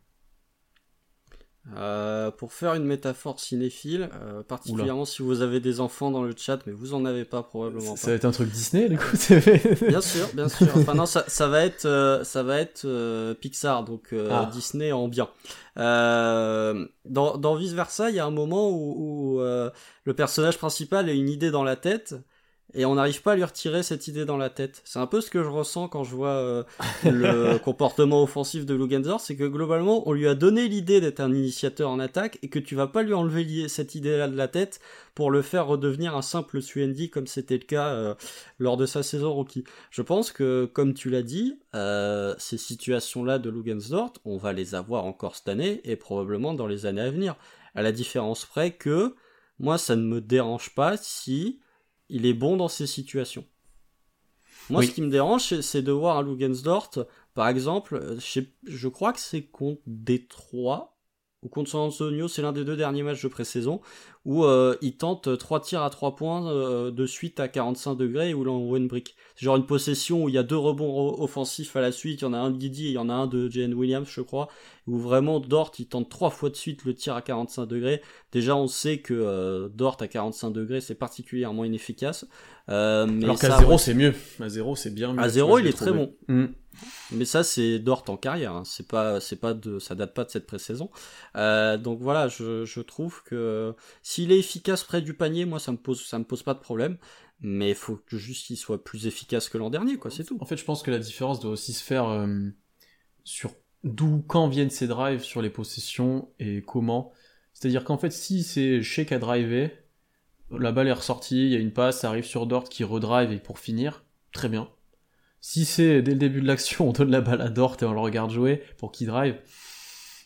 Euh, pour faire une métaphore cinéphile, euh, particulièrement si vous avez des enfants dans le chat, mais vous en avez pas probablement. Ça, va être un truc Disney, du coup. bien sûr, bien sûr. Enfin non, ça, ça va être, euh, ça va être Pixar, donc ah. Disney en bien. dans, dans vice versa, il y a un moment où, où le personnage principal a une idée dans la tête et on n'arrive pas à lui retirer cette idée dans la tête. C'est un peu ce que je ressens quand je vois euh, le comportement offensif de Lugenzor, c'est que globalement on lui a donné l'idée d'être un initiateur en attaque et que tu vas pas lui enlever cette idée-là de la tête pour le faire redevenir un simple Suendi comme c'était le cas euh, lors de sa saison rookie. Je pense que comme tu l'as dit, euh, ces situations-là de Lugensdorf, on va les avoir encore cette année et probablement dans les années à venir. À la différence près que moi ça ne me dérange pas si il est bon dans ces situations. Moi, ce qui me dérange, c'est de voir un Lugensdort, par exemple, euh, je, crois que c'est contre Détroit, ou contre San Antonio, c'est l'un des deux derniers matchs de pré-saison, où euh, il tente trois tirs à trois points euh, de suite à 45 degrés où l'on une brick. C'est genre une possession où il y a deux rebonds offensifs à la suite, il y en a un de Guidi et il y en a un de Jane Williams, je crois, où vraiment Dort il tente trois fois de suite le tir à 45 degrés. Déjà on sait que euh, Dort à 45 degrés c'est particulièrement inefficace. mais Alors qu'à zéro c'est mieux, à zéro c'est bien mieux. À zéro il est très bon. Mm. Mais ça, c'est Dort en carrière. Hein. C'est pas, c'est pas de, ça date pas de cette pré-saison. Euh, donc voilà, je, je, trouve que s'il est efficace près du panier, moi, ça me pose, me pose pas de problème. Mais il faut que juste qu'il soit plus efficace que l'an dernier, quoi. C'est tout. En fait, je pense que la différence doit aussi se faire euh, sur d'où, quand viennent ces drives sur les possessions et comment. C'est-à-dire qu'en fait, si c'est qui a drivé, la balle est ressortie, il y a une passe, ça arrive sur Dort qui redrive et pour finir, très bien si c'est dès le début de l'action, on donne la balle à Dort et on le regarde jouer pour qu'il drive,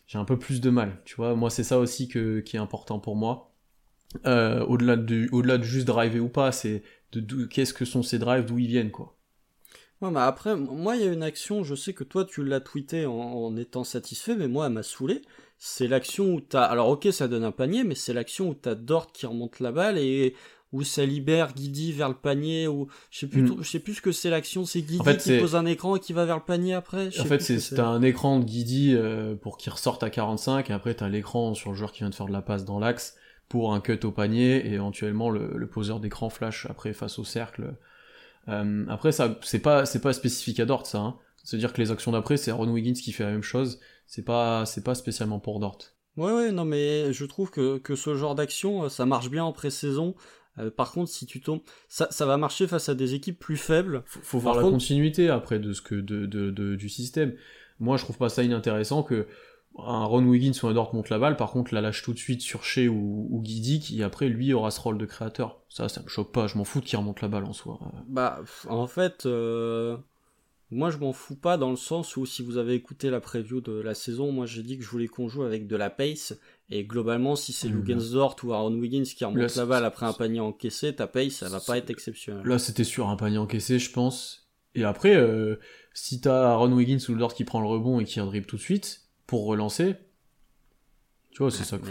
j'ai un peu plus de mal. Tu vois, moi c'est ça aussi que, qui est important pour moi. Euh, au-delà de, au-delà de juste driver ou pas, c'est de, qu'est-ce que sont ces drives, d'où ils viennent quoi. Ouais, mais après, moi il y a une action, je sais que toi tu l'as tweeté en, étant satisfait, mais moi elle m'a saoulé. C'est l'action où t'as, alors ok ça donne un panier, mais c'est l'action où t'as Dort qui remonte la balle et où ça libère Guidi vers le panier ou je sais plus hmm. je sais plus ce que c'est l'action c'est Guidi qui pose un écran et qui va vers le panier après en fait c'est un écran de Guidi euh, pour qu'il ressorte à 45 et après t'as l'écran sur le joueur qui vient de faire de la passe dans l'axe pour un cut au panier et éventuellement le, poseur d'écran flash après face au cercle euh, après ça c'est pas c'est pas spécifique à Dort ça hein. c'est à dire que les actions d'après c'est Ron Wiggins qui fait la même chose c'est pas c'est pas spécialement pour Dort Ouais, ouais, non, mais je trouve que, que ce genre d'action, ça marche bien en pré-saison. Euh, par contre, si tu tombes, ça, ça va marcher face à des équipes plus faibles. Faut, faut voir la continuité après de ce que de, de, de, du système. Moi, je trouve pas ça inintéressant que un Ron Wiggins ou un Dort monte la balle, par contre la lâche tout de suite sur Shea ou, ou Guidi, qui après lui aura ce rôle de créateur. Ça, ça me choque pas, je m'en fous qu'il remonte la balle en soi. Bah, en fait, euh, moi je m'en fous pas dans le sens où si vous avez écouté la preview de la saison, moi j'ai dit que je voulais qu'on joue avec de la pace et globalement, si c'est mmh. ou Aaron Wiggins qui remonte la balle après un panier encaissé, ta paye, ça va pas être exceptionnel. Là, c'était sur un panier encaissé, je pense. Et après, euh, si t'as Aaron Wiggins ou Dort qui prend le rebond et qui dribble tout de suite, pour relancer, tu vois, c'est ça faut.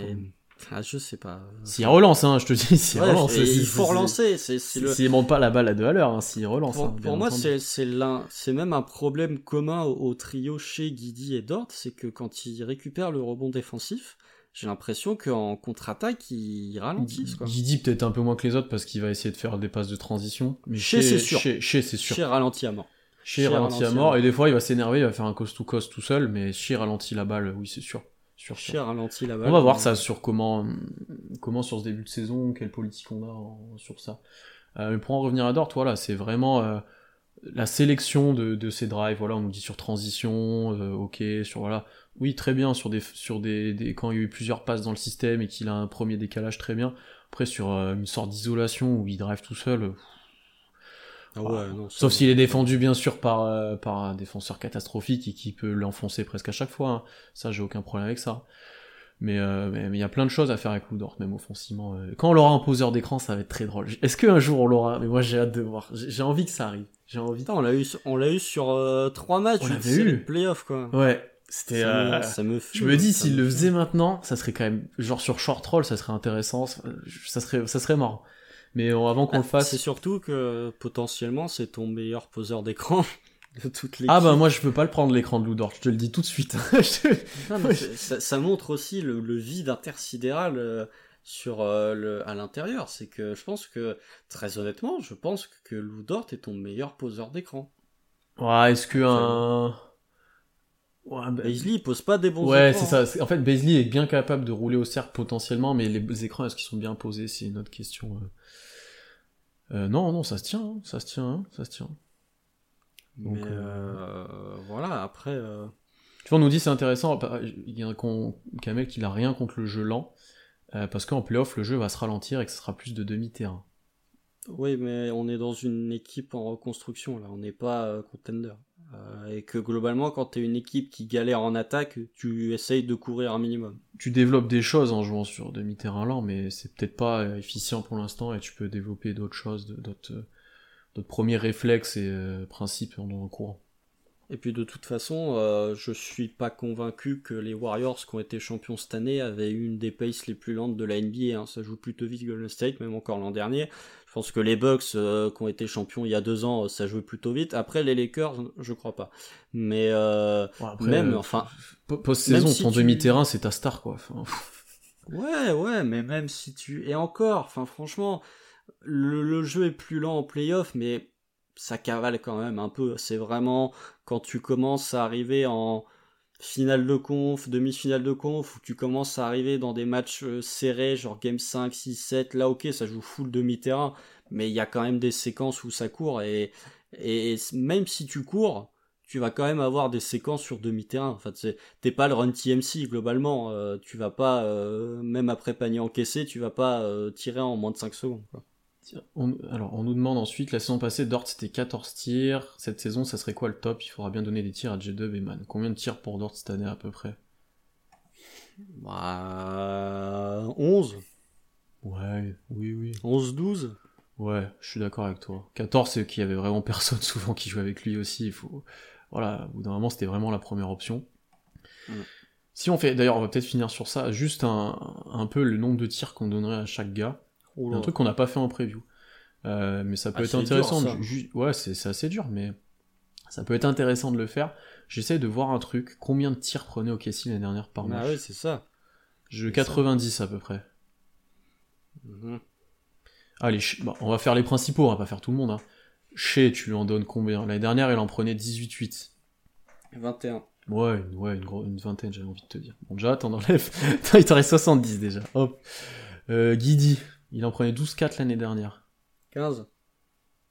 Ah, je sais pas. S'il relance, hein, je te dis, s'il relance. Il faut relancer. S'il le... monte pas la balle à deux à l'heure, hein, s'il relance. Pour, hein, pour moi, c'est même un problème commun au, trio chez Guidi et Dort, c'est que quand il récupère le rebond défensif, j'ai l'impression qu'en contre-attaque, il ralentit. Quoi. dit peut-être un peu moins que les autres parce qu'il va essayer de faire des passes de transition. Mais chez, c'est sûr. Chez, c'est sûr. Chez ralentit à mort. Chez, ralentit à mort. Et des fois, il va s'énerver, il va faire un coast-to-coast tout seul, mais chez ralentit la balle, oui, c'est sûr. Sur, chez ralentit la balle. On va voir ça sur comment, comment sur ce début de saison, quelle politique on a sur ça. Euh, mais pour en revenir à Dort, voilà, c'est vraiment euh, la sélection de, de ces drives. Voilà, on nous dit sur transition, euh, ok, sur voilà oui, très bien sur des sur des, des, quand il y a eu plusieurs passes dans le système et qu'il a un premier décalage très bien. Après sur euh, une sorte d'isolation où il drive tout seul. Euh, ah ouais, non, Sauf s'il est défendu bien sûr par euh, par un défenseur catastrophique et qui peut l'enfoncer presque à chaque fois. Hein. Ça, j'ai aucun problème avec ça. Mais il y a plein de choses à faire avec Ludort, même offensivement. Quand on aura un poseur d'écran, ça va être très drôle. Est-ce qu'un jour on l'aura? Mais moi j'ai hâte de voir. J'ai envie que ça arrive. J'ai envie. on l'a eu, on l'a eu sur trois matchs. On l'avait eu. Playoff quoi. Ouais. C'était. Euh, je me dis s'il le faisait maintenant, ça serait quand même genre sur short roll, ça serait intéressant, ça serait ça serait marrant. Mais avant qu'on le ah, fasse. C'est surtout que potentiellement c'est ton meilleur poseur d'écran. de toute Ah bah moi je peux pas le prendre l'écran de Ludort, je te le dis tout de suite. Non, mais c'est- ça, ça montre aussi le, le vide intersidéral euh, sur euh, le, à l'intérieur. C'est que je pense que, très honnêtement, je pense que Lou Dort est ton meilleur poseur d'écran. ouais, est-ce que un... Ouais, il pose pas des bons Ouais, écrans, c'est hein. ça. C'est- En fait, Baisley est bien capable de rouler au cercle potentiellement, mais les écrans, est-ce qu'ils sont bien posés C'est une autre question. euh. Euh, non, non, ça se tient, hein, ça se tient, hein, ça se tient. Donc, Mais euh, euh, voilà, après. euh, Tu vois, on nous dit c'est intéressant. bah, Il y a un con- qui a rien contre le jeu lent, euh, parce qu'en playoff, le jeu va se ralentir et que ce sera plus de demi-terrain. Oui, mais on est dans une équipe en reconstruction, là. On n'est pas euh, contender. Euh, et que globalement, quand t'es une équipe qui galère en attaque, tu essayes de courir un minimum. Tu développes des choses en jouant sur demi-terrain lent, mais c'est peut-être pas euh, efficient pour l'instant et tu peux développer d'autres choses, euh, d'autres premiers réflexes et principes en courant. Et puis de toute façon, euh, je suis pas convaincu que les Warriors qui ont été champions cette année avaient eu une des paces les plus lentes de la NBA. hein. Ça joue plutôt vite Golden State, même encore l'an dernier. Je pense que les Bucks euh, qui ont été champions il y a deux ans, ça jouait plutôt vite. Après les Lakers, je crois pas. Mais euh, Bon, après, même, euh, enfin, po- post-saison, même si ton tu- demi-terrain, c'est ta star, quoi. Enfin, Ouais, ouais, mais même si tu... Et encore, enfin franchement, le, le jeu est plus lent en playoff, mais ça cavale quand même un peu. C'est vraiment quand tu commences à arriver en finale de conf, demi-finale de conf, où tu commences à arriver dans des matchs euh, serrés, genre game 5, 6, 7, là ok, ça joue full demi-terrain, mais il y a quand même des séquences où ça court, et, même si tu cours, tu vas quand même avoir des séquences sur demi-terrain. Enfin, t'es pas le run TMC globalement. euh, tu vas pas, euh, même après panier encaissé, tu vas pas tirer en moins de 5 secondes. On- alors, on nous demande ensuite, la saison passée, Dort c'était 14 tirs. Cette saison, ça serait quoi le top? Il faudra bien donner des tirs à J-Dub et Man. Combien de tirs pour Dort cette année à peu près? Bah, 11, Ouais, oui, oui. 11, 12. Ouais, je suis d'accord avec toi. 14, c'est qu'il y avait vraiment personne souvent qui jouait avec lui aussi. Il faut... Voilà, au bout d'un moment, c'était vraiment la première option. Mm. Si on fait, d'ailleurs, on va peut-être finir sur ça, juste un, un peu le nombre de tirs qu'on donnerait à chaque gars. Un truc qu'on n'a pas fait en preview. Euh, mais ça peut Ah, être intéressant. dur, ouais, c'est assez dur, mais ça peut être intéressant de le faire. J'essaie de voir un truc. Combien de tirs prenait OKC l'année dernière par match Ah oui, c'est ça. Je c'est 90 à peu près. Mhm. Allez, on va faire les principaux, on va pas faire tout le monde. Hein. Shea, tu lui en donnes combien? L'année dernière, il en prenait 18-8. 21. Ouais, une, ouais, une, gros- une vingtaine, j'avais envie de te dire. Bon, déjà, t'en enlèves. Il t'en reste 70 déjà. Hop. Euh, Guidi, il en prenait 12-4 l'année dernière. 15.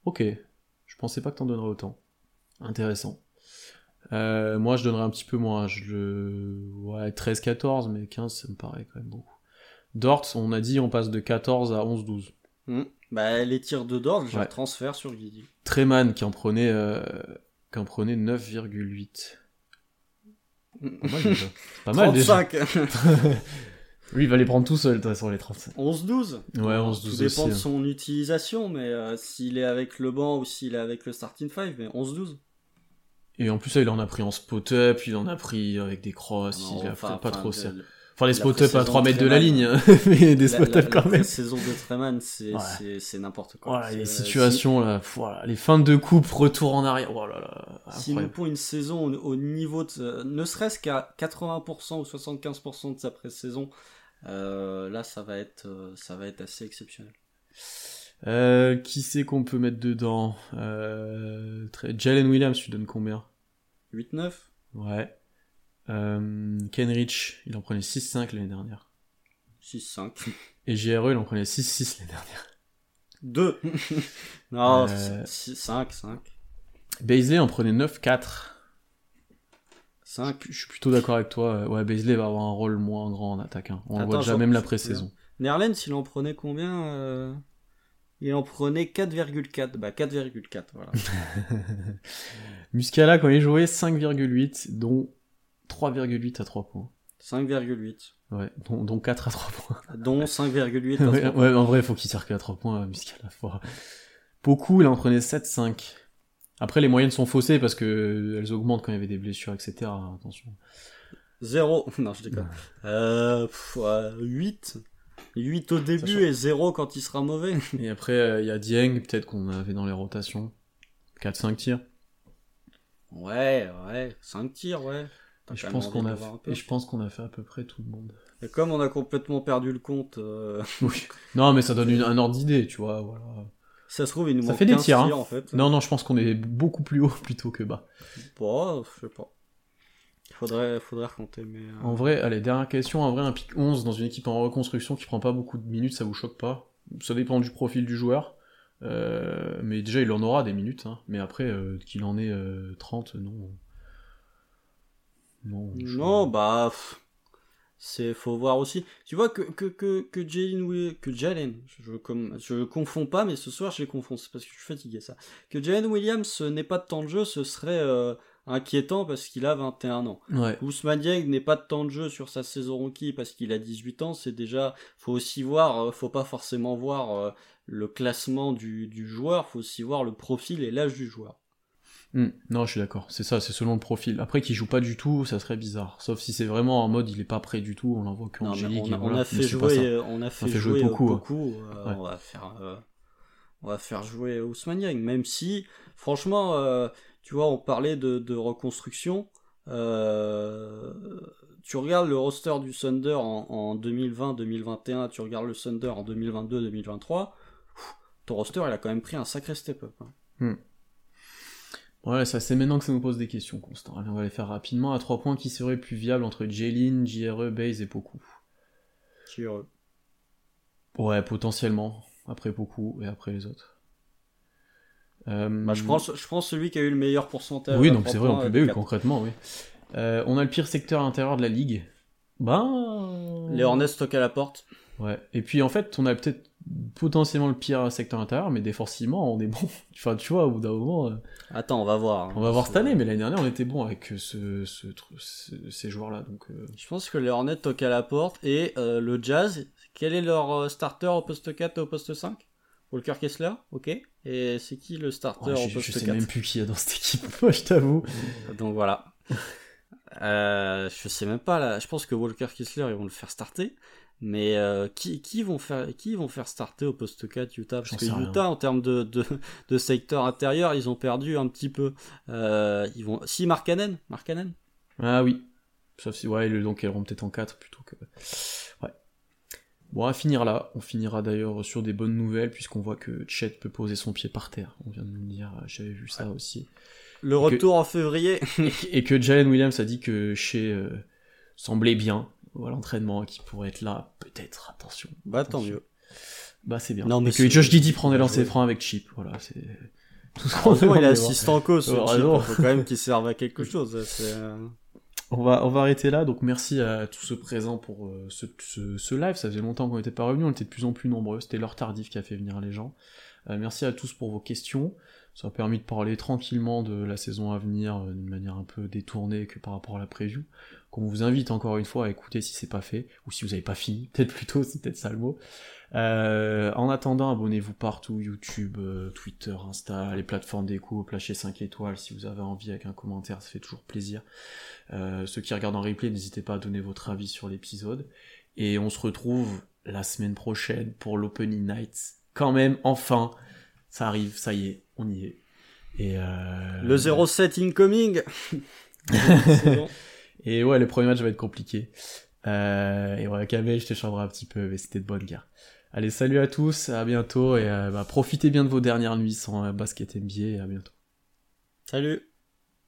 Ok. Je pensais pas que t'en donnerais autant. Intéressant. Euh, moi, je donnerais un petit peu moins. Je le... Ouais, 13-14, mais 15, ça me paraît quand même beaucoup. Dort, on a dit, on passe de 14 à 11-12. Mhm. Bah, les tirs de Dort, je Ouais. les transfère sur Guidi. Treman qui en prenait, euh, qui en prenait 9,8. Pas mal déjà. Pas mal déjà. 35. Lui, il va les prendre tout seul, de toute façon, les 35. 11-12. Ouais, 11-12 Tout dépend aussi, de hein. son utilisation, mais euh, s'il est avec le banc ou s'il est avec le starting 5, mais 11-12. Et en plus, là, il en a pris en spot-up, il en a pris avec des crosses, Non, il a enfin, pas enfin, trop serré. Enfin, les la spot-up à pré-saison 3 mètres de la ligne, hein, mais des La, la, spot-up quand même. saison de Treman, c'est Ouais. c'est- c'est n'importe quoi. Voilà, C'est, les euh, situations, là, pff, voilà, les fins de coupe, retour en arrière, oh là là, Si, s'il nous incroyable. pond une saison au, au niveau de. euh, ne serait-ce qu'à 80% ou 75% de sa pré-saison, là, ça va, être, euh, ça va être assez exceptionnel. Euh, qui c'est qu'on peut mettre dedans euh, très- Jalen Williams, tu donnes combien? 8-9 Ouais. Euh, Kenrich, il en prenait 6-5 l'année dernière. 6-5. Et JRE, il en prenait 6-6 l'année dernière. 2 Non, Euh, 5, 5. Baisley en prenait 9-4. 5. Je suis plutôt d'accord avec toi. Ouais, Baisley va avoir un rôle moins grand en attaque. hein. On le voit déjà même la pré-saison. Nerlens, il en prenait combien euh Il en prenait 4,4. Bah, 4,4, voilà. Muscala, quand il jouait, 5,8, dont 3,8 à 3 points. 5,8. Ouais, dont, dont 4 à 3 points. Dont 5,8 à ouais, 3. ouais, en vrai, il faut qu'il tire que à 3 points, euh, Muscala. Faut... Beaucoup, il en prenait 7-5. Après, les moyennes sont faussées parce que elles augmentent quand il y avait des blessures, etc. Attention. 0. Non, je déconne. Euh, pff, ouais, 8. 8 au début et 0 quand il sera mauvais. Et après, euh, il y a Dieng, peut-être qu'on avait dans les rotations. 4-5 tirs. Ouais, ouais, 5 tirs, ouais. Et je, pense qu'on a fait, et je pense qu'on a fait à peu près tout le monde. Et comme on a complètement perdu le compte. Euh, oui. Non, mais ça donne un ordre d'idée, tu vois. Voilà. Ça se trouve, il nous ça manque fait des tirs, hein. en fait. Non, non, je pense qu'on est beaucoup plus haut plutôt que bas. Bon, je sais pas. Faudrait, faudrait compter, mais. euh, En vrai, allez, dernière question. En vrai, un pick 11 dans une équipe en reconstruction qui prend pas beaucoup de minutes, ça vous choque pas? Ça dépend du profil du joueur. Euh, mais déjà, il en aura des minutes. hein. Mais après, euh, qu'il en ait euh, 30, non. Non. Non, bah. pff, C'est, faut voir aussi. Tu vois que, que, que, que Jalen, que Jalen, je, comme, je confonds pas, mais ce soir je les confonds, c'est parce que je suis fatigué, ça. Que Jalen Williams euh, n'ait pas de temps de jeu, ce serait euh, inquiétant parce qu'il a 21 ans. Ouais. Ousmane Dieng n'ait pas de temps de jeu sur sa saison rookie parce qu'il a 18 ans, c'est déjà, faut aussi voir, euh, faut pas forcément voir euh, le classement du, du joueur, faut aussi voir le profil et l'âge du joueur. Hmm, Non, je suis d'accord. C'est ça, c'est selon le profil. Après, qu'il joue pas du tout, ça serait bizarre. Sauf si c'est vraiment en mode il est pas prêt du tout, on l'envoie qu'en Non, mais G-League. on, a, on voilà. a Mais fait jouer, euh, on a fait, jouer, jouer euh, beaucoup, euh, Ouais. On va faire, euh, on va faire jouer Ousmane Dieng, même si, franchement, euh, tu vois, on parlait de, de reconstruction. euh, tu regardes le roster du Thunder en, en 2020-2021, tu regardes le Thunder en 2022-2023. Ton roster, il a quand même pris un sacré step-up. hein. Ouais, ça c'est maintenant que ça nous pose des questions, Constant. Allez, on va les faire rapidement. À trois points, qui serait plus viable entre Jalen, JRE, Baze et Poku heureux. Ouais, potentiellement. Après Poku et après les autres. Euh, Bah, je, prends, je prends celui qui a eu le meilleur pourcentage. Oui, donc c'est vrai, en oui, quatre. concrètement, oui. Euh, on a le pire secteur intérieur de la ligue. Ben. Les Hornets toquent à la porte. Ouais. Et puis en fait, on a peut-être potentiellement le pire secteur intérieur, mais défensivement, on est bon. enfin, tu vois, au bout d'un moment, euh, Attends, on va voir. hein. on va voir cette année, mais l'année dernière, on était bon avec euh, ce, ce, tr- ce- ces joueurs-là. Donc, euh, Je pense que les Hornets toquent à la porte et euh, le Jazz, quel est leur euh, starter au poste 4 et au poste 5 Walker Kessler, ok. Et c'est qui le starter ouais, au je, je poste sais 4 même plus qui y a dans cette équipe, moi, je t'avoue. Donc voilà. Euh, je sais même pas là. Je pense que Walker Kessler ils vont le faire starter. Mais euh, qui, qui vont faire qui vont faire starter au poste 4 Utah? Parce que rien. Utah en termes de, de, de secteur intérieur ils ont perdu un petit peu. Euh, ils vont si Markkanen Markkanen? Ah oui. Sauf si, ouais, donc elles auront peut-être en 4 plutôt que. Ouais. Bon, on va finir là. On finira d'ailleurs sur des bonnes nouvelles, puisqu'on voit que Chet peut poser son pied par terre. On vient de nous dire, j'avais vu ça aussi. Le retour en février. Et que Jalen Williams a dit que chez euh, semblait bien à l'entraînement, et qu'il pourrait être là, peut-être, attention. bah tant Attention. mieux. Bah c'est bien. Non, mais que Josh Giddy prend des lancers francs avec Chip, voilà, c'est tout ce qu'on Heureusement, il est assistant coach. ce Heureusement. type. Faut quand même qu'il serve à quelque chose. Euh, On va, on va arrêter là, donc merci à tous ceux présents pour euh, ce, ce, ce live, ça faisait longtemps qu'on n'était pas revenus, on était de plus en plus nombreux, c'était l'heure tardive qui a fait venir les gens. Euh, merci à tous pour vos questions, ça a permis de parler tranquillement de la saison à venir euh, d'une manière un peu détournée que par rapport à la preview, qu'on vous invite encore une fois à écouter si c'est pas fait, ou si vous avez pas fini, peut-être plutôt, c'est peut-être ça le mot. Euh, en attendant, abonnez-vous partout, YouTube, euh, Twitter, Insta, les plateformes d'écoute, lâchez 5 étoiles si vous avez envie avec un commentaire, ça fait toujours plaisir. Euh, ceux qui regardent en replay, n'hésitez pas à donner votre avis sur l'épisode. Et on se retrouve la semaine prochaine pour l'Opening Nights. Quand même, enfin, ça arrive, ça y est, on y est. Et euh... Le 07 incoming. Bon. Et ouais, le premier match va être compliqué. Euh... Et ouais, Kamel, je te un petit peu, mais c'était de bonne guerre. Allez, salut à tous, à bientôt, et euh, bah, profitez bien de vos dernières nuits sans euh, basket NBA, et à bientôt. Salut.